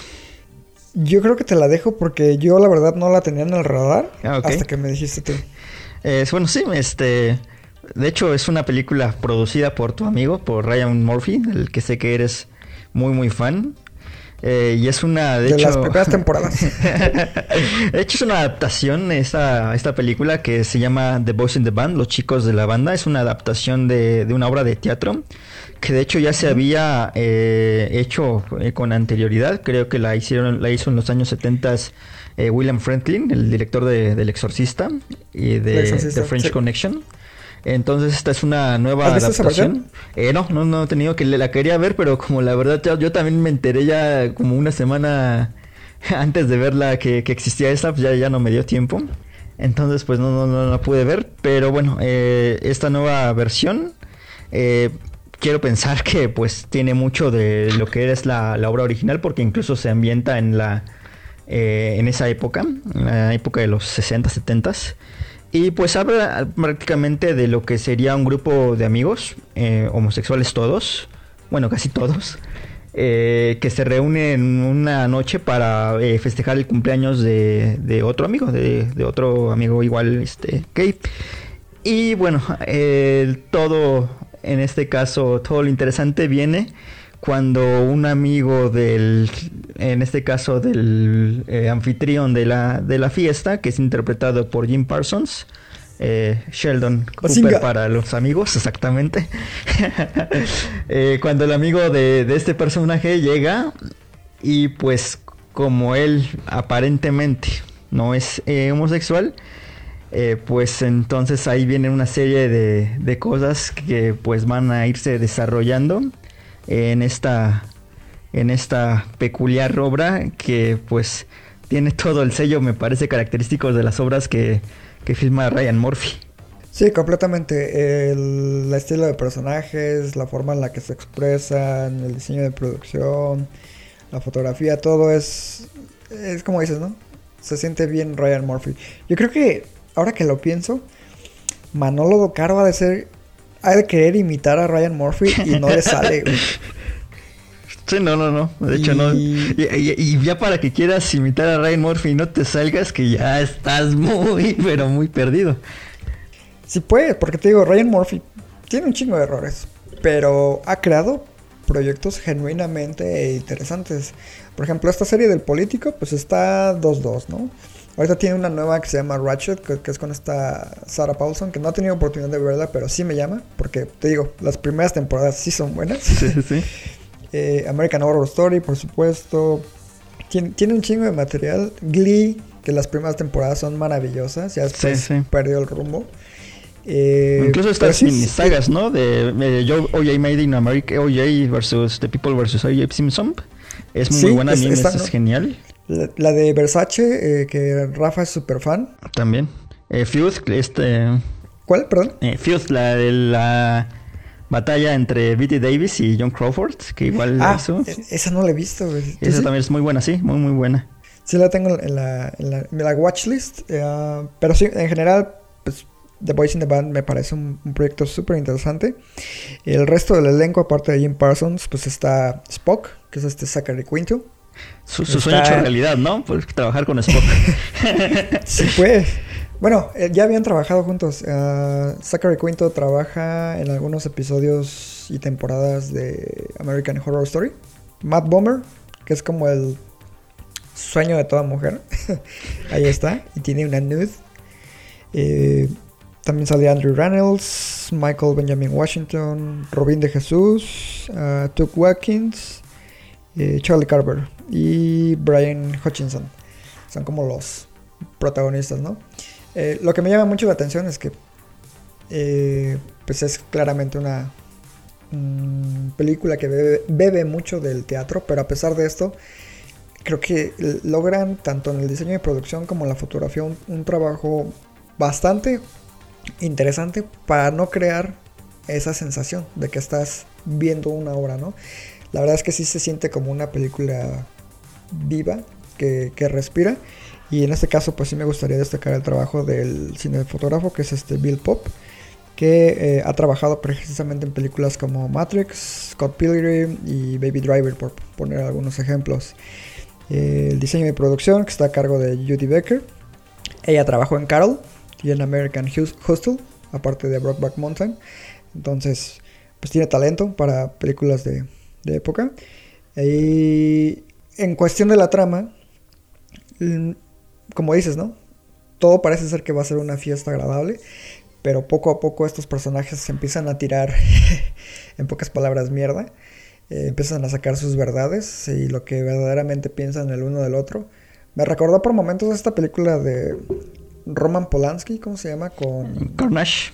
Yo creo que te la dejo porque yo la verdad no la tenía en el radar Ah, hasta que me dijiste tú. Eh, bueno, sí, este. De hecho, es una película producida por tu amigo, por Ryan Murphy, del que sé que eres muy, muy fan. Eh, y es una, de, De, hecho. las primeras temporadas. de hecho, es una adaptación esta, esta película que se llama The Boys in the Band, Los Chicos de la Banda. Es una adaptación de, de una obra de teatro que de hecho ya se había eh, hecho eh, con anterioridad. Creo que la hicieron, la hizo en los años 70 eh, William Franklin, el director de, del Exorcista y de, The French sí. Connection. Entonces esta es una nueva ¿Has visto esa adaptación. Eh, no, no, no he tenido que la quería ver, pero como la verdad yo, yo también me enteré ya como una semana antes de verla que, que existía esta, pues ya, ya no me dio tiempo. Entonces pues no, no, no la pude ver. Pero bueno, eh, esta nueva versión eh, quiero pensar que pues tiene mucho de lo que es la, la obra original porque incluso se ambienta en la eh, en esa época, en la época de los 60, 70 y pues habla prácticamente de lo que sería un grupo de amigos, eh, homosexuales todos, bueno casi todos, eh, que se reúnen una noche para eh, festejar el cumpleaños de, de otro amigo, de, otro amigo igual, este, gay. Y bueno, todo, en este caso, todo lo interesante viene cuando un amigo del, en este caso del eh, anfitrión de la, de la fiesta, que es interpretado por Jim Parsons, eh, Sheldon Cooper para los amigos, exactamente. Eh, cuando el amigo de, de este personaje llega y pues como él aparentemente no es eh, homosexual, pues entonces ahí viene una serie de, de cosas que pues van a irse desarrollando en esta en esta peculiar obra que pues tiene todo el sello me parece característico de las obras que, que filma Ryan Murphy. Sí, completamente. El estilo de personajes, la forma en la que se expresan, el diseño de producción, la fotografía, todo es, es como dices, ¿no? Se siente bien Ryan Murphy. Yo creo que, ahora que lo pienso, Manolo Docaro ha de ser, ha de querer imitar a Ryan Murphy y no le sale. güey. Sí, no, no, no. De hecho, no. Y- Y, y- y ya para que quieras imitar a Ryan Murphy y no te salgas, que ya estás muy, pero muy perdido. Sí puede, porque te digo, Ryan Murphy tiene un chingo de errores, pero ha creado proyectos genuinamente interesantes. Por ejemplo, esta serie del político, pues está 2-2, ¿no? Ahorita tiene una nueva que se llama Ratchet, que, que es con esta Sarah Paulson, que no he tenido oportunidad de verla, pero sí me llama, porque te digo, las primeras temporadas sí son buenas. Sí, sí, sí. Eh, American Horror Story, por supuesto. Tiene, tiene un chingo de material. Glee, que las primeras temporadas son maravillosas, ya después Sí, sí. perdió el rumbo. Eh, Incluso estas sí, mini sagas, ¿no? De, de OJ Made in America, OJ versus The People versus OJ Simpson. Es muy buena, a es- mí está, es ¿no? genial. La, la de Versace, eh, que Rafa es súper fan. También. Eh, Feud, este. ¿Cuál? Perdón. Eh, Feud, la de la batalla entre Betty Davis y John Crawford, que igual Ah, hizo. e- esa no la he visto. güey. ¿Tú Esa sí? también es muy buena, sí, muy, muy buena. Sí la tengo en la, en la, en la watchlist. eh, pero sí, en general, pues The Boys in the Band me parece un, un proyecto súper interesante. El resto del elenco, aparte de Jim Parsons, pues está Spock, que es este Zachary Quinto. Su, su Está- sueño hecho realidad, ¿no? Pues trabajar con Spock. Sí, pues. Bueno, eh, ya habían trabajado juntos. Eh, Zachary Quinto trabaja en algunos episodios y temporadas de American Horror Story. Matt Bomer, que es como el sueño de toda mujer. Ahí está. Y tiene una nude. Eh, también sale Andrew Reynolds, Michael Benjamin Washington, Robin de Jesús, uh, Tuck Watkins, eh, Charlie Carver y Brian Hutchinson. Son como los protagonistas, ¿no? Eh, lo que me llama mucho la atención es que eh, pues es claramente una mm, película que bebe, mucho del teatro, pero a pesar de esto, creo que logran tanto en el diseño de producción como en la fotografía un, un trabajo bastante interesante para no crear esa sensación de que estás viendo una obra, ¿no? La verdad es que sí se siente como una película viva, que, que respira. Y en este caso, pues sí me gustaría destacar el trabajo del cinefotógrafo, que es este Bill Pop, que eh, ha trabajado precisamente en películas como Matrix, Scott Pilgrim y Baby Driver, por poner algunos ejemplos. Eh, el diseño de producción, que está a cargo de Judy Becker. Ella trabajó en Carol y en American Hustle, aparte de Brockback Mountain. Entonces, pues tiene talento para películas de, de época. Y en cuestión de la trama, mm, como dices, ¿no? Todo parece ser que va a ser una fiesta agradable. pero poco a poco estos personajes se empiezan a tirar, en pocas palabras, mierda. Eh, empiezan a sacar sus verdades y lo que verdaderamente piensan el uno del otro. Me recordó por momentos esta película de Roman Polanski, ¿cómo se llama? Con... Carnage.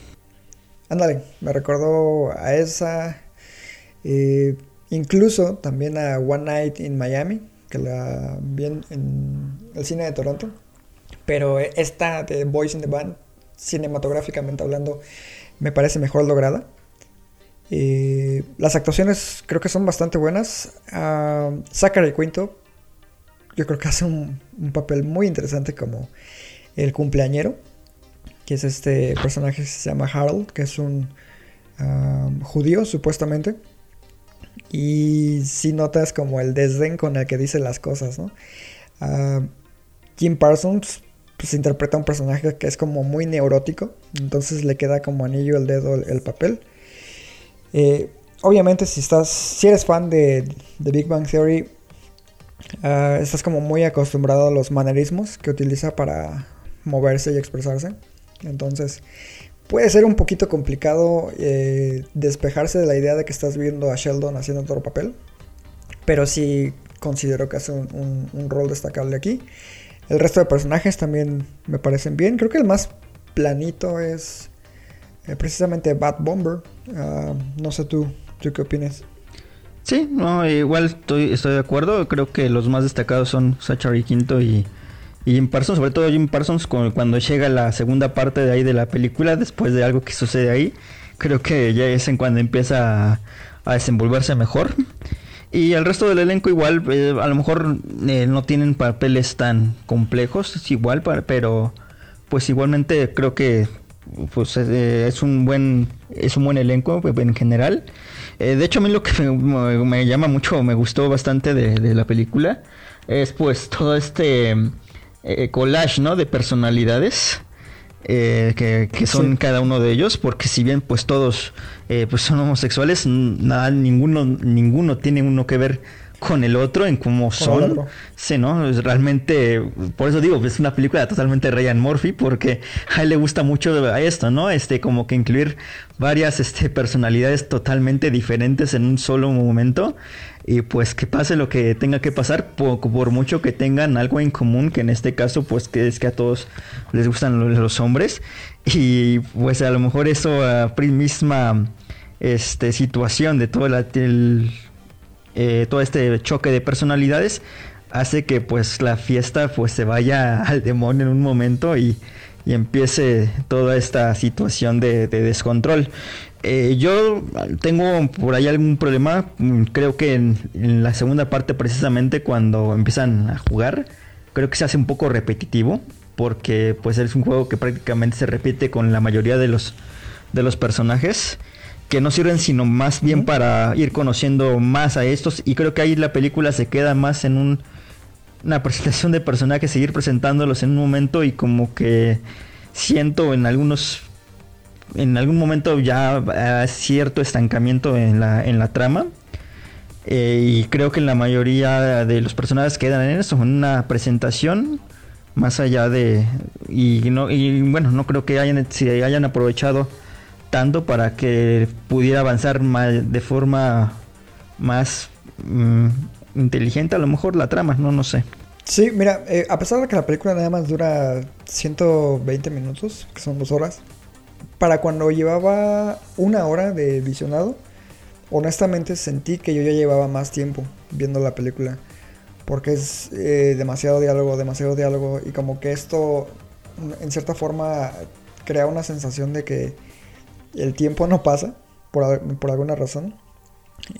Ándale, me recordó a esa. eh, incluso también a One Night in Miami, que la vi en, el cine de Toronto. Pero esta de Boys in the Band, cinematográficamente hablando, me parece mejor lograda. Eh, las actuaciones creo que son bastante buenas. Ah, Zachary Quinto, yo creo que hace un, un papel muy interesante como el cumpleañero, que es este personaje que se llama Harold, que es un ah, judío supuestamente. Y si notas como el desdén con el que dice las cosas, ¿no? Ah, Jim Parsons pues interpreta un personaje que es como muy neurótico, entonces le queda como anillo el dedo el, el papel. Eh, obviamente si estás, si eres fan de, de Big Bang Theory, ah, estás como muy acostumbrado a los manerismos que utiliza para moverse y expresarse. Entonces puede ser un poquito complicado eh, despejarse de la idea de que estás viendo a Sheldon haciendo otro papel, pero sí considero que hace un, rol destacable aquí. El resto de personajes también me parecen bien. Creo que el más planito es eh, precisamente Bat Bomber. Ah, no sé tú, ¿tú qué opinas? Sí, no, igual estoy, de acuerdo. Creo que los más destacados son Zachary Quinto y, y Jim Parsons. Sobre todo Jim Parsons cu- cuando llega la segunda parte de ahí de la película, después de algo que sucede ahí. Creo que ya es en cuando empieza a, desenvolverse mejor. Y el resto del elenco igual, eh, a lo mejor eh, no tienen papeles tan complejos, igual, pero pues igualmente creo que pues eh, es un buen es un buen elenco eh, en general. De hecho a mí lo que me, me llama mucho, me gustó bastante de, de la película es pues todo este eh, collage, ¿no? De personalidades eh, que, que son Sí. cada uno de ellos, porque si bien pues todos eh, pues son homosexuales, nada, ninguno, ninguno tiene uno que ver con el otro en cómo son. Sí, ¿no? Es realmente, por eso digo, es una película totalmente Ryan Murphy, porque a él le gusta mucho a esto, ¿no? Este, como que incluir varias este, personalidades totalmente diferentes en un solo momento. Y pues que pase lo que tenga que pasar, por, mucho que tengan algo en común, que en este caso, pues que es que a todos les gustan los, hombres. Y pues a lo mejor eso a misma este, situación de todo la- el, eh, todo este choque de personalidades hace que pues la fiesta pues se vaya al demonio en un momento y, y empiece toda esta situación de descontrol. Eh, yo tengo por ahí algún problema, mm, creo que en, en la segunda parte precisamente cuando empiezan a jugar, creo que se hace un poco repetitivo porque pues es un juego que prácticamente se repite con la mayoría de los de los personajes que no sirven sino más bien para ir conociendo más a estos y creo que ahí la película se queda más en un, una presentación de personajes, seguir presentándolos en un momento y como que siento en algunos en algún momento ya ah, cierto estancamiento en la, en la trama. Eh, y creo que la mayoría de los personajes quedan en eso, en una presentación más allá de y no y bueno no creo que hayan se hayan aprovechado tanto para que pudiera avanzar ma- de forma más mm, inteligente a lo mejor la trama no no sé. Sí, mira, eh, a pesar de que la película nada más dura 120 minutos, que son dos horas, para cuando llevaba una hora de visionado, honestamente sentí que yo ya llevaba más tiempo viendo la película. Porque es eh, demasiado diálogo, demasiado diálogo. Y como que esto, en cierta forma, crea una sensación de que el tiempo no pasa, por, al- por alguna razón.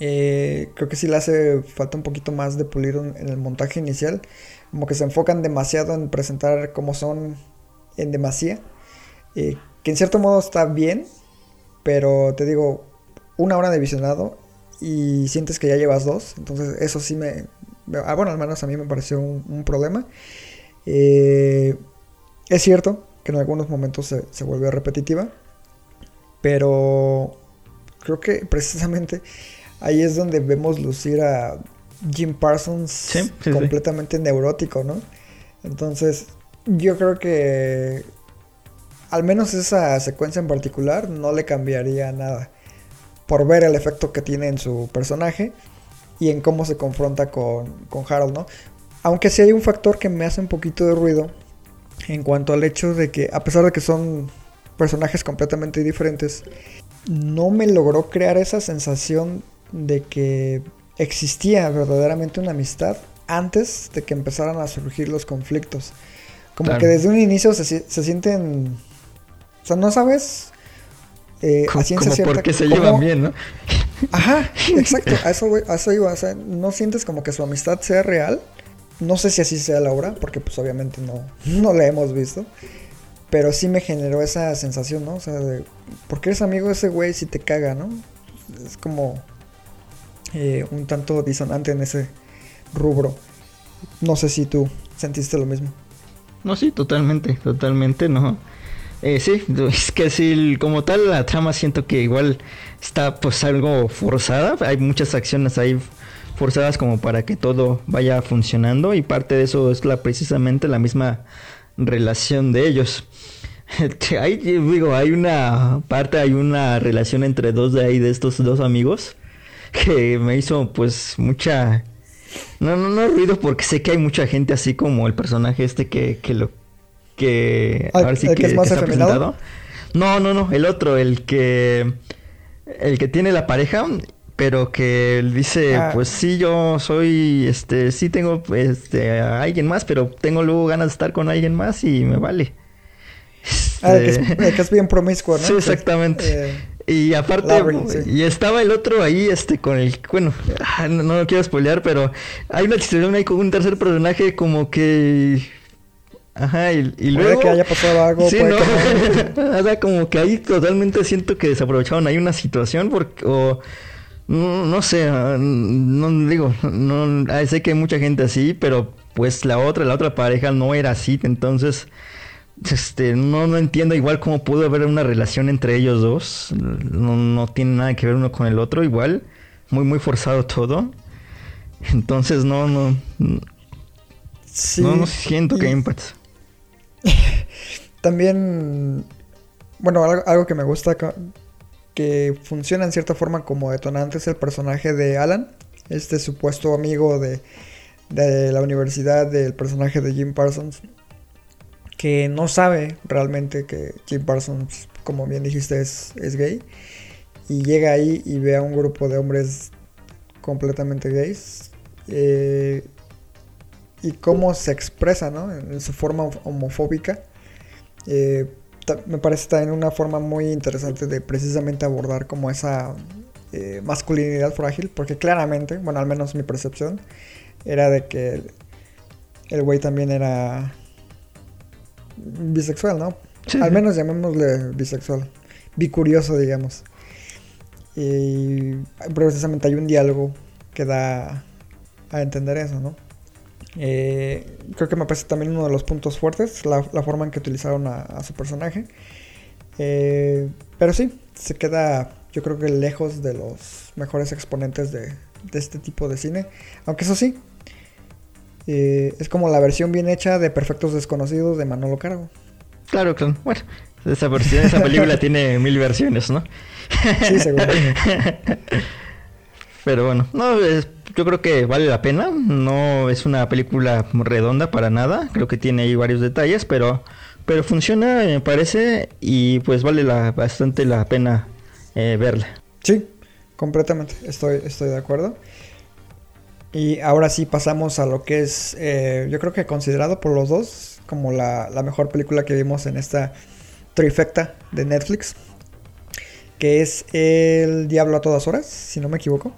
Eh, creo que sí le hace falta un poquito más de pulir en el montaje inicial. Como que se enfocan demasiado en presentar cómo son en demasía. eh, que en cierto modo está bien, pero te digo, una hora de visionado y sientes que ya llevas dos. Entonces eso sí me... ah, bueno, al menos a mí me pareció un, un problema. Eh, es cierto que en algunos momentos se, se volvió repetitiva, pero creo que precisamente ahí es donde vemos lucir a Jim Parsons Sí, sí, sí. completamente neurótico, ¿no? Entonces, yo creo que al menos esa secuencia en particular no le cambiaría nada. Por ver el efecto que tiene en su personaje y en cómo se confronta con, con Harold, ¿no? Aunque sí hay un factor que me hace un poquito de ruido en cuanto al hecho de que, a pesar de que son personajes completamente diferentes, no me logró crear esa sensación de que existía verdaderamente una amistad antes de que empezaran a surgir los conflictos. Como que desde un inicio se, se, sienten... O sea, no sabes... Eh, a ciencia cierta, porque se llevan bien, ¿no? Ajá, exacto, a eso, a eso iba. O sea, no sientes como que su amistad sea real. No sé si así sea la obra, porque pues obviamente no, no la hemos visto. Pero sí me generó esa sensación, ¿no? O sea, de, ¿por qué eres amigo de ese güey si te caga, no? Es como eh, un tanto disonante en ese rubro. No sé si tú sentiste lo mismo. No, sí, totalmente, totalmente, no. Eh, sí, es que sí, como tal la trama siento que igual está pues algo forzada. Hay muchas acciones ahí forzadas como para que todo vaya funcionando y parte de eso es la precisamente la misma relación de ellos. Hay, digo, hay una parte, hay una relación entre dos de ahí, de estos dos amigos, que me hizo pues mucha... No, no, no ruido porque sé que hay mucha gente así como el personaje este que, que lo... Que... a ver si que, es más presentado. No, no, no, el otro, el que... El que tiene la pareja pero que él dice, ah. pues sí, yo soy, este, sí tengo, este, a alguien más, pero tengo luego ganas de estar con alguien más y me vale. Ah, que, es, que, es, bien promiscuo, ¿no? Sí, exactamente. Eh, y aparte, y estaba el otro ahí, este, con el, bueno, ah, no, no lo quiero spoilear, pero hay una ahí con un tercer personaje como que Ajá, y, y luego... que haya pasado algo. Sí, no. o sea, como que ahí totalmente siento que desaprovecharon ahí una situación porque... O, no, sé, ah, no digo, no ah, sé que hay mucha gente así, pero pues la otra, la otra pareja no era así, entonces este no, no entiendo igual cómo pudo haber una relación entre ellos dos. No, no tiene nada que ver uno con el otro, igual, muy muy forzado todo. Entonces no, no, sí, no, siento que hay impacto. También, bueno, algo que me gusta que funciona en cierta forma como detonante es el personaje de Alan, este supuesto amigo de, la universidad del personaje de Jim Parsons, que no sabe realmente que Jim Parsons, como bien dijiste, es, es gay, y llega ahí y ve a un grupo de hombres completamente gays. Eh, y cómo se expresa, ¿no? En su forma homofóbica. Eh, me parece también una forma muy interesante de precisamente abordar como esa eh, masculinidad frágil, porque claramente, bueno, al menos mi percepción, era de que el güey también era bisexual, ¿no? Al menos llamémosle bisexual, bicurioso, digamos. Y precisamente hay un diálogo que da a entender eso, ¿no? Eh, creo que me parece también uno de los puntos fuertes, la, forma en que utilizaron a, su personaje. Eh, pero sí, se queda yo creo que lejos de los mejores exponentes de, este tipo de cine. Aunque eso sí, eh, es como la versión bien hecha de Perfectos Desconocidos de Manolo Cargo. Claro, claro. Bueno, esa, versión, esa película tiene mil versiones, ¿no? Sí, seguro. Pero bueno, no, yo creo que vale la pena. No es una película redonda para nada. Creo que tiene ahí varios detalles, pero, pero funciona, me parece, y pues vale la, bastante la pena eh, verla. Sí, completamente. Estoy, estoy de acuerdo. Y ahora sí pasamos a lo que es, eh, yo creo que considerado por los dos como la, la mejor película que vimos en esta trifecta de Netflix, que es El Diablo a todas horas, si no me equivoco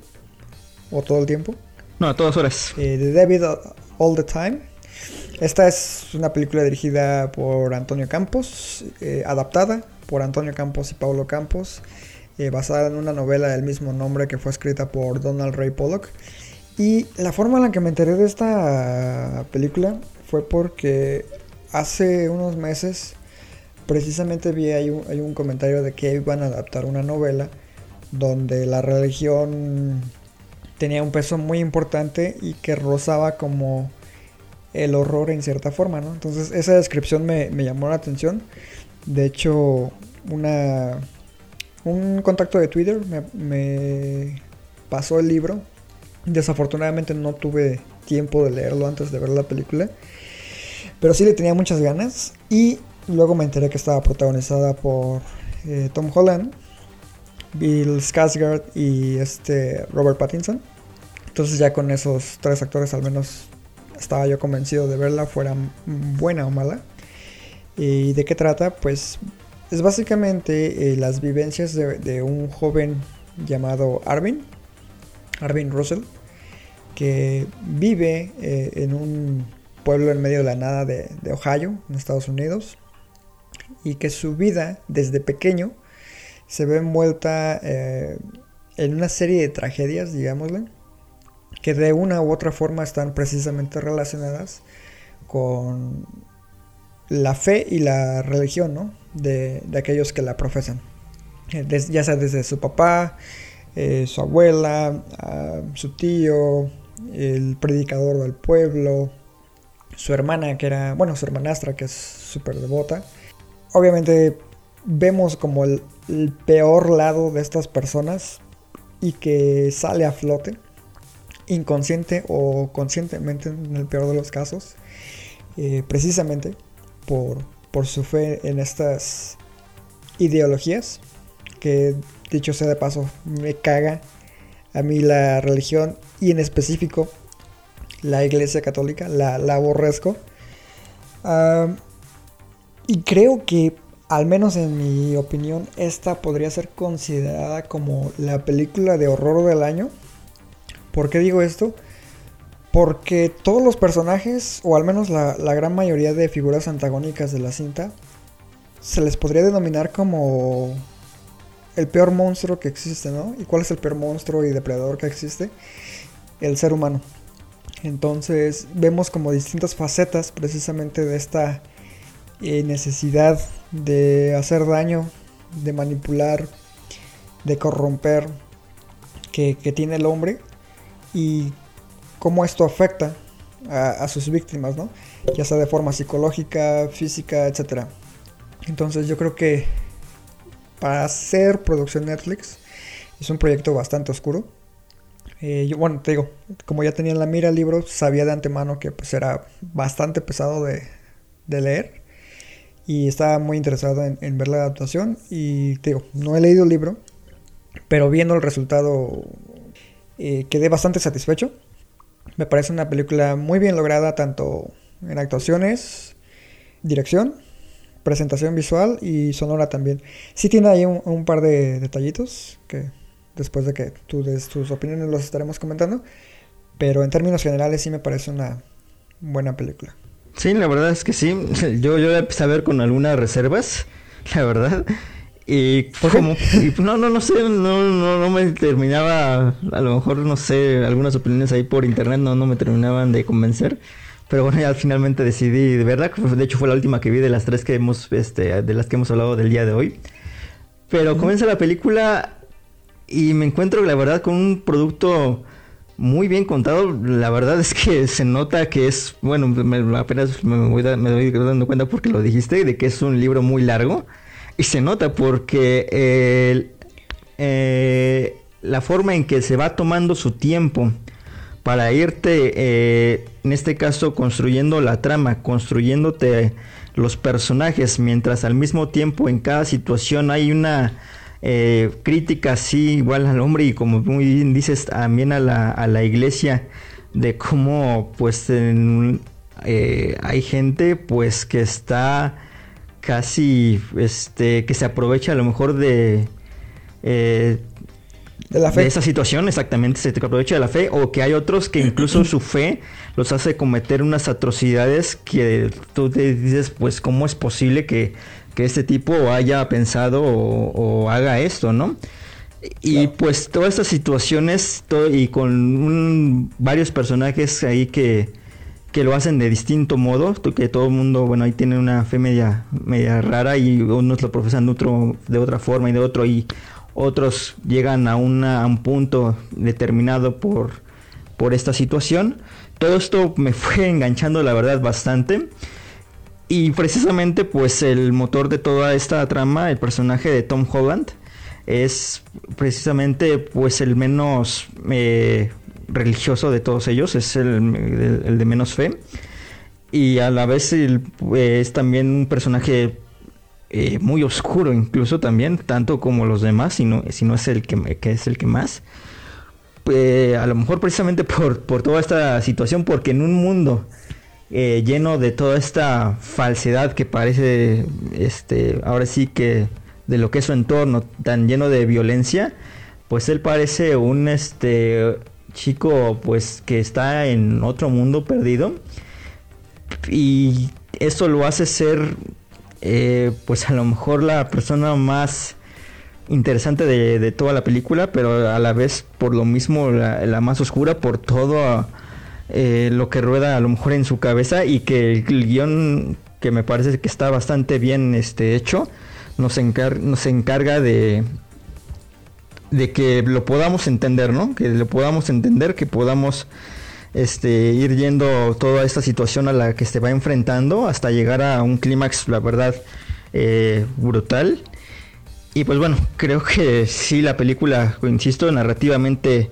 o todo el tiempo. No, a todas horas. Eh, de David All the Time. Esta es una película dirigida por Antonio Campos, eh, adaptada por Antonio Campos y Paulo Campos, eh, basada en una novela del mismo nombre que fue escrita por Donald Ray Pollock. Y la forma en la que me enteré de esta película fue porque hace unos meses precisamente vi hay un, hay un comentario de que iban a adaptar una novela donde la religión tenía un peso muy importante y que rozaba como el horror en cierta forma, ¿no? Entonces esa descripción me, llamó la atención De hecho, una un contacto de Twitter me, pasó el libro. Desafortunadamente no tuve tiempo de leerlo antes de ver la película. Pero sí le tenía muchas ganas. Y luego me enteré que estaba protagonizada por eh, Tom Holland, Bill Skarsgård y este Robert Pattinson. Entonces ya con esos tres actores al menos estaba yo convencido de verla, fuera buena o mala. ¿Y de qué trata? Pues es básicamente eh, las vivencias de, un joven llamado Arvin, Arvin Russell, que vive eh, en un pueblo en medio de la nada de, Ohio, en Estados Unidos, y que su vida desde pequeño se ve envuelta eh, en una serie de tragedias, digámosle, que de una u otra forma están precisamente relacionadas con la fe y la religión de, aquellos que la profesan. Eh, ya sea desde su papá, eh, su abuela, su tío, el predicador del pueblo, su hermana que era, bueno, su hermanastra que es súper devota. Obviamente vemos como el, peor lado de estas personas y que sale a flote, inconsciente o conscientemente en el peor de los casos, eh, precisamente por, por su fe en estas ideologías, que dicho sea de paso, me caga a mí la religión y en específico la iglesia católica, la, aborrezco. y creo que, al menos en mi opinión, esta podría ser considerada como la película de horror del año. ¿Por qué digo esto? Porque todos los personajes, o al menos la, gran mayoría de figuras antagónicas de la cinta, se les podría denominar como el peor monstruo que existe, ¿no? ¿Y cuál es el peor monstruo y depredador que existe? El ser humano. Entonces vemos como distintas facetas precisamente de esta eh, necesidad de hacer daño, de manipular, de corromper que, que tiene el hombre y cómo esto afecta a, sus víctimas, ¿no? Ya sea de forma psicológica, física, etc. Entonces yo creo que para hacer producción Netflix es un proyecto bastante oscuro. Eh, yo, bueno, te digo, como ya tenía en la mira el libro, sabía de antemano que pues, era bastante pesado de, leer. Y estaba muy interesado en, ver la adaptación. Y te digo, no he leído el libro, pero viendo el resultado eh, quedé bastante satisfecho. Me parece una película muy bien lograda tanto en actuaciones, dirección, presentación visual y sonora también. Sí tiene ahí un, par de detallitos que después de que tú des tus opiniones los estaremos comentando. Pero en términos generales sí me parece una buena película. Sí, la verdad es que sí. Yo, yo la empecé a ver con algunas reservas, la verdad. Y como, no, no, no sé, no, no, no me terminaba, a lo mejor, no sé, algunas opiniones ahí por internet no, no me terminaban de convencer. Pero bueno, ya finalmente decidí de verdad, de hecho fue la última que vi de las tres que hemos, este, de las que hemos hablado del día de hoy. Pero comienza la película y me encuentro, la verdad, con un producto muy bien contado. La verdad es que se nota que es, bueno, apenas me, voy me doy dando cuenta porque lo dijiste, de que es un libro muy largo. Y se nota porque eh, la forma en que se va tomando su tiempo para irte, eh, en este caso, construyendo la trama, construyéndote los personajes, mientras al mismo tiempo en cada situación hay una eh, crítica así igual al hombre y como muy bien dices también a la, a la iglesia de cómo pues hay gente pues que está casi este que se aprovecha a lo mejor de eh, de, la fe. de esa situación exactamente se aprovecha de la fe o que hay otros que incluso su fe los hace cometer unas atrocidades que tú te dices pues cómo es posible que, que este tipo haya pensado o, haga esto no y pues todas estas situaciones y con varios personajes ahí que que lo hacen de distinto modo, que todo el mundo, bueno, ahí tiene una fe media, media rara y unos lo profesan de, otro, de otra forma y de otro, y otros llegan a un punto determinado por, por esta situación. Todo esto me fue enganchando, la verdad, bastante. Y precisamente pues el motor de toda esta trama, el personaje de Tom Holland, es precisamente pues el menos eh, religioso de todos ellos, es el, de menos fe. Y a la vez es también un personaje eh, muy oscuro incluso también, tanto como los demás, si no, es el que, que es el que más. Eh, a lo mejor precisamente por, por, toda esta situación, porque en un mundo eh, lleno de toda esta falsedad que parece, este, ahora sí que de lo que es su entorno, tan lleno de violencia, pues él parece un este chico pues que está en otro mundo perdido y eso lo hace ser eh, pues a lo mejor la persona más interesante de, toda la película, pero a la vez por lo mismo la, más oscura por todo eh, lo que rueda a lo mejor en su cabeza y que el, guion que me parece que está bastante bien este, hecho nos, nos encarga de, de que lo podamos entender, ¿no? Que lo podamos entender, que podamos este, ir yendo toda esta situación a la que se va enfrentando hasta llegar a un clímax, la verdad, eh, brutal. Y pues bueno, creo que sí, la película, insisto, narrativamente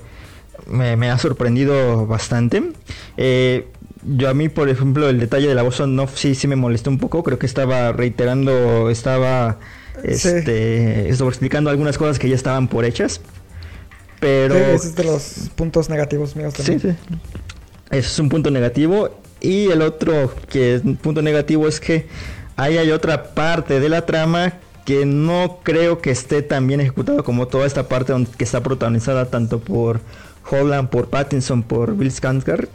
me, ha sorprendido bastante. Eh, yo a mí, por ejemplo, el detalle de la voz no sí, sí me molestó un poco. Creo que estaba reiterando, estaba este, explicando algunas cosas que ya estaban por hechas. Pero... ese es de los puntos negativos míos también. Sí, sí. Ese es un punto negativo. Y el otro que es un punto negativo es que ahí hay otra parte de la trama que no creo que esté tan bien ejecutado como toda esta parte donde, que está protagonizada tanto por Holland, por Pattinson, por Bill Skarsgård.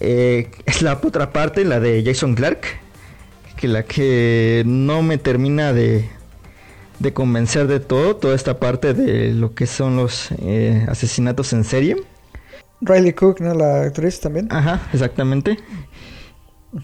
Eh, es la otra parte, la de Jason Clark, que la que no me termina de, de convencer de todo, toda esta parte de lo que son los eh, asesinatos en serie. Riley Cook, ¿no? La actriz también. Ajá, exactamente.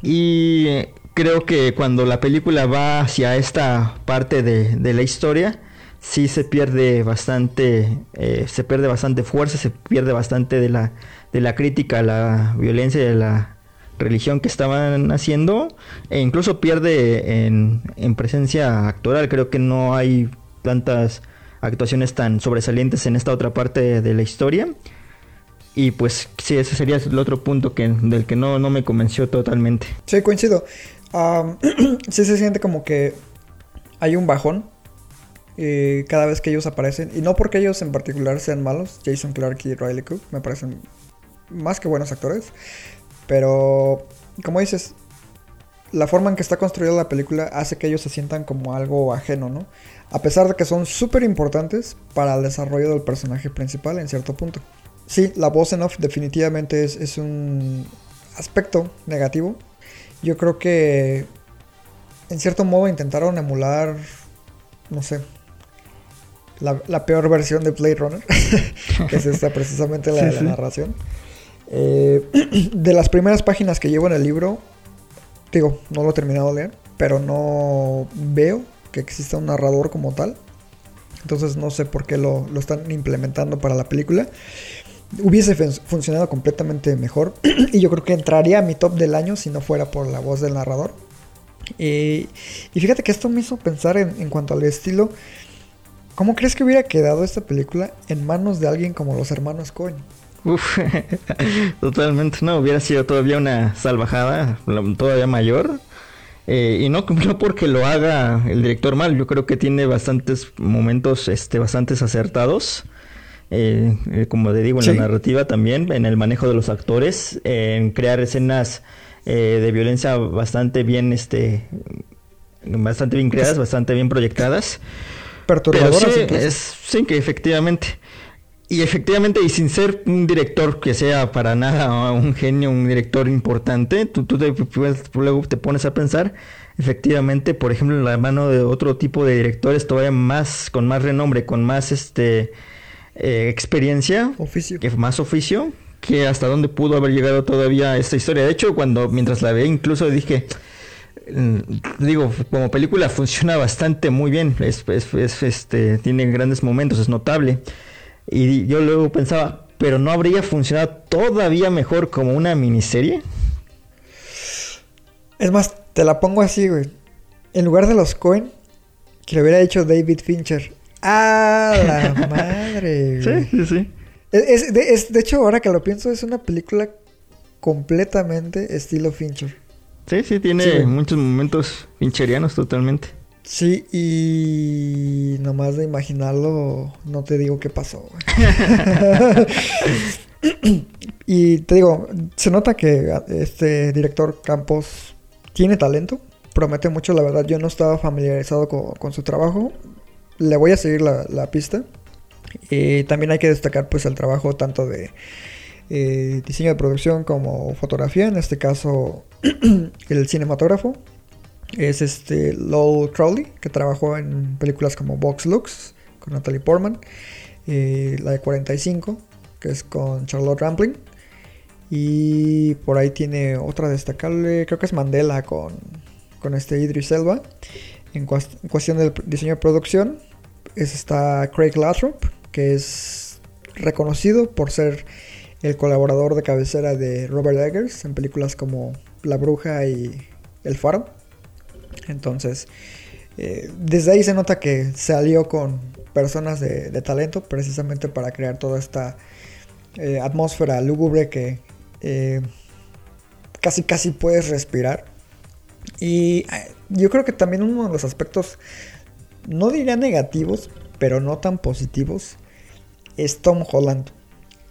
Y creo que cuando la película va hacia esta parte de, la historia, sí se pierde bastante, eh, se pierde bastante fuerza, se pierde bastante de la, de la crítica a la violencia y a la religión que estaban haciendo, e incluso pierde en, en presencia actoral. Creo que no hay tantas actuaciones tan sobresalientes en esta otra parte de la historia. Y pues sí, ese sería el otro punto que, del que no, no me convenció totalmente. Sí, coincido. sí se siente como que hay un bajón eh, cada vez que ellos aparecen. Y no porque ellos en particular sean malos, Jason Clark y Riley Cook me parecen más que buenos actores. Pero, como dices, la forma en que está construida la película hace que ellos se sientan como algo ajeno, ¿no? A pesar de que son súper importantes para el desarrollo del personaje principal en cierto punto. Sí, la voz en off definitivamente es, es un aspecto negativo yo creo que en cierto modo intentaron emular, no sé, la, peor versión de Blade Runner, que es esta precisamente la de la narración. Eh, de las primeras páginas que llevo en el libro, digo, no lo he terminado de leer, pero no veo que exista un narrador como tal. Entonces no sé por qué lo, lo están implementando para la película hubiese funcionado completamente mejor. y yo creo que entraría a mi top del año si no fuera por la voz del narrador. y fíjate que esto me hizo pensar en, cuanto al estilo. ¿Cómo crees que hubiera quedado esta película en manos de alguien como los hermanos Cohen? Uf, totalmente, no, hubiera sido todavía una salvajada, todavía mayor. Eh, y no, no porque lo haga el director mal, yo creo que tiene bastantes momentos este, bastantes acertados. Eh, eh, como te digo, en la narrativa también, en el manejo de los actores, en crear escenas eh, de violencia bastante bien, este, bastante bien creadas, bastante bien proyectadas. Perturbadoras. sí, que efectivamente. Y efectivamente, y sin ser un director que sea para nada un genio, un director importante, tú, te, luego te pones a pensar, efectivamente, por ejemplo, en la mano de otro tipo de directores todavía más, con más renombre, con más este eh, experiencia, oficio. que más oficio, que hasta dónde pudo haber llegado todavía esta historia. De hecho, cuando mientras la veía, incluso dije, mm, digo, como película funciona bastante muy bien, es, este, tiene grandes momentos, es notable. Y yo luego pensaba, pero no habría funcionado todavía mejor como una miniserie. Es más, Te la pongo así, güey. En lugar de los Cohen, que le hubiera hecho David Fincher. ¡Ah, la madre! Sí, sí, sí. Es, es- de, es- de hecho, ahora que lo pienso, es una película completamente estilo Fincher. Sí, sí, tiene Sí, güey. muchos momentos pincherianos totalmente. Sí, y nomás de imaginarlo, no te digo qué pasó. y te digo, se nota que este director Campos tiene talento, promete mucho, la verdad. Yo no estaba familiarizado con, con su trabajo. Le voy a seguir la, pista. Y también hay que destacar pues el trabajo tanto de eh, diseño de producción como fotografía, en este caso el cinematógrafo es este Lowell Crowley, que trabajó en películas como Box Looks con Natalie Portman, eh, la de 45, que es con Charlotte Rampling, y por ahí tiene otra destacable, creo que es Mandela con, con este Idris Elba. En cuestión del diseño de producción, es está Craig Lathrop, que es reconocido por ser el colaborador de cabecera de Robert Eggers en películas como La Bruja y El Faro. Entonces, eh, desde ahí se nota que se alió con personas de, talento precisamente para crear toda esta eh, atmósfera lúgubre que eh, casi casi puedes respirar. Y yo creo que también uno de los aspectos, no diría negativos, pero no tan positivos, es Tom Holland.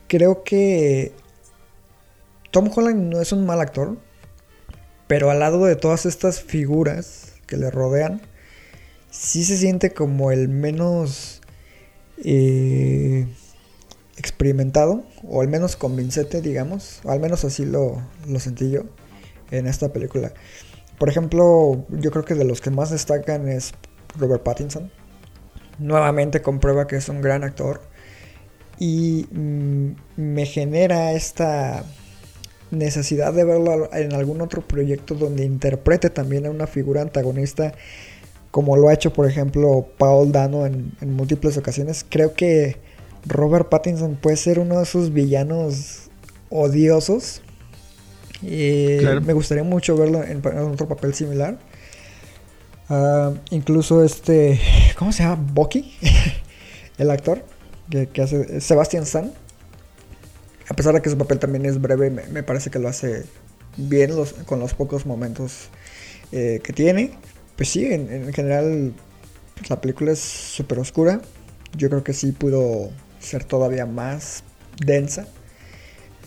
Creo que Tom Holland no es un mal actor, pero al lado de todas estas figuras que le rodean, sí se siente como el menos eh, experimentado, o al menos convincente, digamos, al menos así lo, lo sentí yo en esta película. Por ejemplo, yo creo que de los que más destacan es Robert Pattinson. Nuevamente comprueba que es un gran actor. Y mm, me genera esta necesidad de verlo en algún otro proyecto donde interprete también a una figura antagonista como lo ha hecho por ejemplo Paul Dano en, en múltiples ocasiones. Creo que Robert Pattinson puede ser uno de esos villanos odiosos. Y Claro. me gustaría mucho verlo en, en otro papel similar. Ah, incluso este, ¿cómo se llama? Bucky, el actor que, que hace Sebastian Stan. A pesar de que su papel también es breve, me, parece que lo hace bien con los pocos momentos eh, que tiene. Pues sí, en, en general pues, la película es súper oscura. Yo creo que sí pudo ser todavía más densa.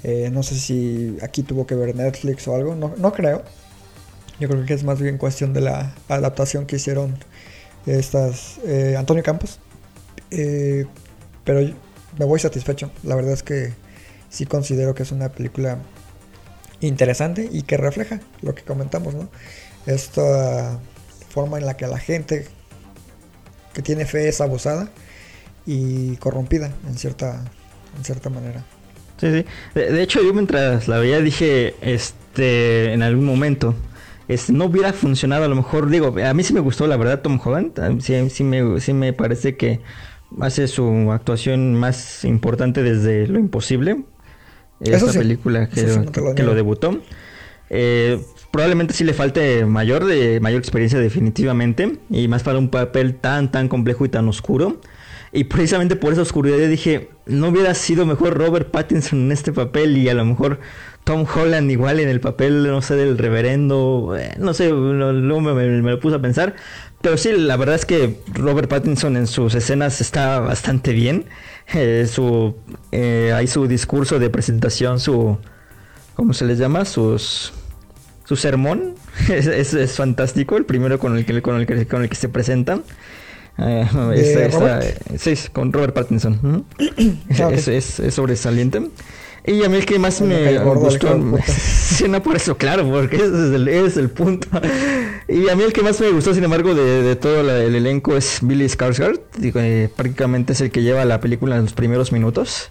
Eh, no sé si aquí tuvo que ver Netflix o algo, no, creo. Yo creo que es más bien cuestión de la adaptación que hicieron estas eh, Antonio Campos. Pero me voy satisfecho. La verdad es que sí considero que es una película interesante y que refleja lo que comentamos, ¿no? Esta forma en la que la gente que tiene fe es abusada y corrompida en cierta, en cierta manera. Sí, sí. De, hecho, yo mientras la veía dije, este, en algún momento, este, no hubiera funcionado a lo mejor, digo, a mí sí me gustó la verdad Tom Holland, sí, sí me, sí me parece que hace su actuación más importante desde Lo Imposible, esta sí, película que, sí no te lo que lo debutó. Eh, probablemente sí le falte mayor de mayor experiencia definitivamente y más para un papel tan tan complejo y tan oscuro. Y precisamente por esa oscuridad yo dije, no hubiera sido mejor Robert Pattinson en este papel y a lo mejor Tom Holland igual en el papel, no sé, del reverendo, eh, no sé, luego me, me- me lo puse a pensar. Pero sí, la verdad es que Robert Pattinson en sus escenas está bastante bien. Eh, su, eh, hay su discurso de presentación, su, ¿cómo se les llama? Sus, su sermón es, es- es fantástico, el primero con el que, con el que, con el que se presenta. Eh, sí, con Robert Pattinson. Ah, es- es sobresaliente. Y a mí el que más Me gustó... sí, no por eso, claro, porque ese es el, es punto. Y a mí el que más me gustó, sin embargo, de, de todo la- el elenco es Billy Skarsgård. Eh, prácticamente es el que lleva la película en los primeros minutos.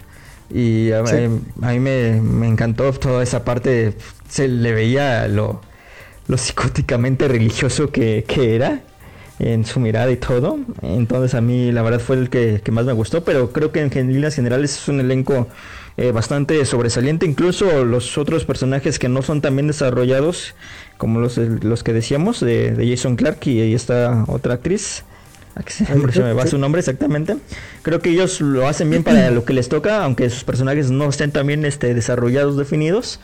Y a, Sí. eh, a mí me, me encantó toda esa parte. Se le veía lo, lo psicóticamente religioso que, que era en su mirada y todo. Entonces a mí la verdad fue el que, que más me gustó, pero creo que en líneas generales es un elenco eh, bastante sobresaliente. Incluso los otros personajes que no son tan bien desarrollados, como los, los que decíamos, de, de Jason Clark y ahí está otra actriz. ¿A qué se, hombre, se me va su nombre exactamente. Creo que ellos lo hacen bien para lo que les toca, aunque sus personajes no estén tan bien este, desarrollados, definidos.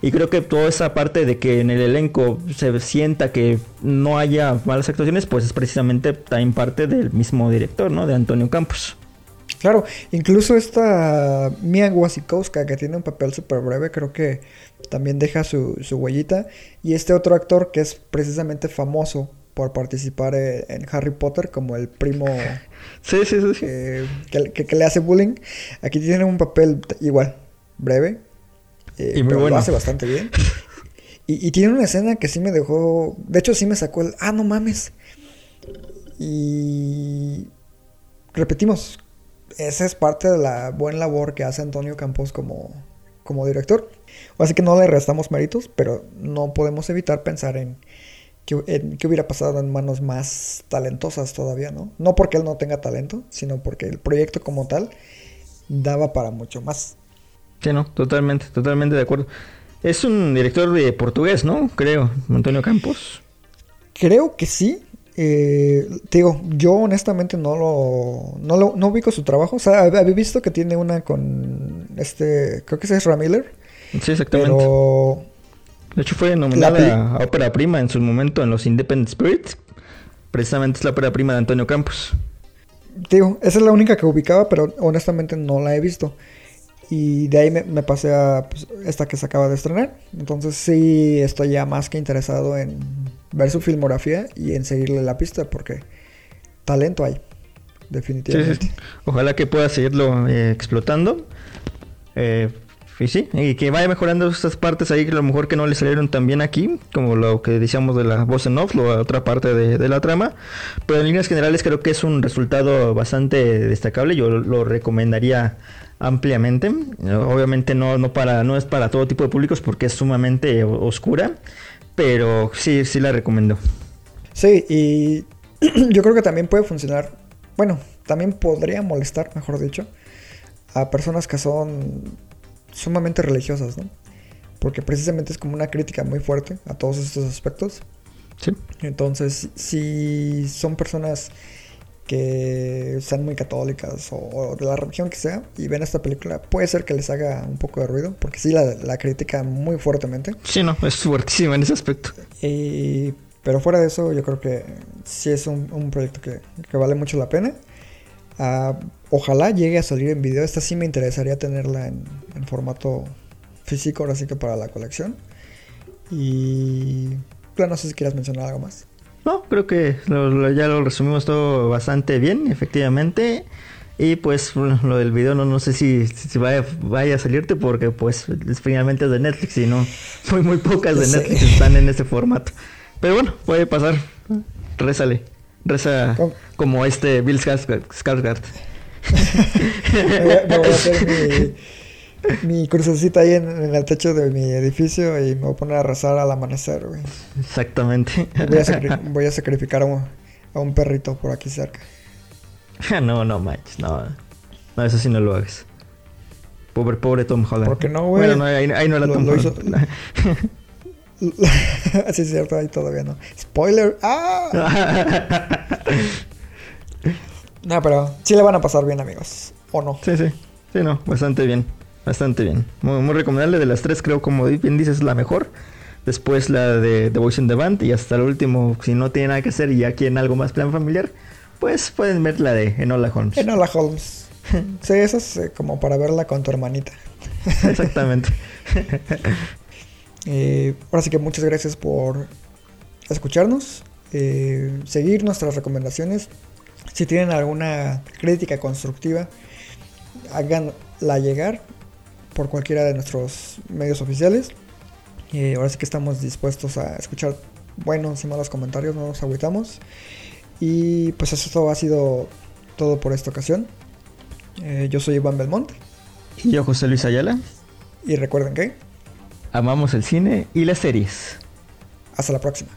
Y creo que toda esa parte de que en el elenco se sienta que no haya malas actuaciones, pues es precisamente también parte del mismo director, ¿no? De Antonio Campos. Claro, incluso esta Mia Wasikowska, que tiene un papel súper breve, creo que también deja su, su huellita. Y este otro actor que es precisamente famoso por participar eh, en Harry Potter como el primo sí, sí, sí, que, que, que, le hace bullying. Aquí tiene un papel igual, breve, eh, y muy pero bueno. lo hace bastante bien. Y, y, tiene una escena que sí me dejó. De hecho, sí me sacó el. Ah, no mames. Y. Repetimos. Esa es parte de la buena labor que hace Antonio Campos como, como director. Así que no le restamos méritos, pero no podemos evitar pensar en que, en que hubiera pasado en manos más talentosas todavía, ¿no? No porque él no tenga talento, sino porque el proyecto como tal daba para mucho más. Sí, no, totalmente, totalmente de acuerdo. Es un director de portugués, ¿no? Creo, Antonio Campos. Creo que sí. Eh, te digo, yo honestamente no lo, no lo no ubico su trabajo. O sea, había visto que tiene una con este, creo que ese es Ramiller. Sí, exactamente. Pero de hecho fue nominada a ópera prima en su momento en los Independent Spirits. Precisamente es la ópera prima de Antonio Campos. Digo, esa es la única que ubicaba, pero honestamente no la he visto. Y de ahí me, me pasé a pues, esta que se acaba de estrenar. Entonces sí estoy ya más que interesado en ver su filmografía y en seguirle la pista porque talento hay, definitivamente. Sí, sí. Ojalá que pueda seguirlo eh, explotando. Eh, y sí, y que vaya mejorando estas partes ahí que a lo mejor que no le salieron tan bien aquí, como lo que decíamos de la voz en off, la otra parte de, de, la trama. Pero en líneas generales creo que es un resultado bastante destacable. Yo lo recomendaría ampliamente. Obviamente no, no, para, no es para todo tipo de públicos porque es sumamente oscura. Pero sí, sí la recomiendo. Sí, y yo creo que también puede funcionar. Bueno, también podría molestar, mejor dicho, a personas que son sumamente religiosas, ¿no? Porque precisamente es como una crítica muy fuerte a todos estos aspectos. Sí. Entonces, si son personas que sean muy católicas o, o, de la religión que sea y ven esta película, puede ser que les haga un poco de ruido, porque sí la, la critica muy fuertemente. Sí, no, es fuertísima en ese aspecto. Y, pero fuera de eso, yo creo que sí es un, un proyecto que, que, vale mucho la pena. Uh, ojalá llegue a salir en video. Esta sí me interesaría tenerla en, en formato físico, ahora sí que para la colección. Y claro, no sé si quieras mencionar algo más. No, creo que lo, lo, ya lo resumimos todo bastante bien, efectivamente. Y pues bueno, lo del video no, no sé si, si vaya, vaya, a salirte porque pues es, finalmente es de Netflix y no muy muy pocas de Netflix sí. están en ese formato. Pero bueno, puede pasar. Rézale. Reza ¿Cómo? como este Bill Skarsgård. me, voy a hacer mi, mi crucecita ahí en, en, el techo de mi edificio y me voy a poner a rezar al amanecer, güey. Exactamente. Voy a, sacri voy a sacrificar a un, a un, perrito por aquí cerca. no, no manches, no. No, eso sí no lo hagas. Pobre, pobre Tom Holland. ¿Por qué no, güey? Bueno, no, ahí, ahí, no era lo, Tom lo. Hizo... sí, es cierto, ahí todavía no. Spoiler. ¡Ah! no, pero sí le van a pasar bien, amigos. ¿O no? Sí, sí. Sí, no, bastante bien. Bastante bien. Muy, muy recomendable. De las tres, creo, como bien dices, la mejor. Después la de The Voice in the Band. Y hasta el último, si no tiene nada que hacer y ya quieren algo más plan familiar, pues pueden ver la de Enola Holmes. Enola Holmes. sí, eso es eh, como para verla con tu hermanita. Exactamente. Eh, ahora sí que muchas gracias por escucharnos, eh, seguir nuestras recomendaciones. Si tienen alguna crítica constructiva, háganla llegar por cualquiera de nuestros medios oficiales. Eh, ahora sí que estamos dispuestos a escuchar buenos y malos comentarios, no nos agüitamos. Y pues eso ha sido todo por esta ocasión. Eh, yo soy Iván Belmont. Y yo José Luis Ayala. Y recuerden que... Amamos el cine y las series. Hasta la próxima.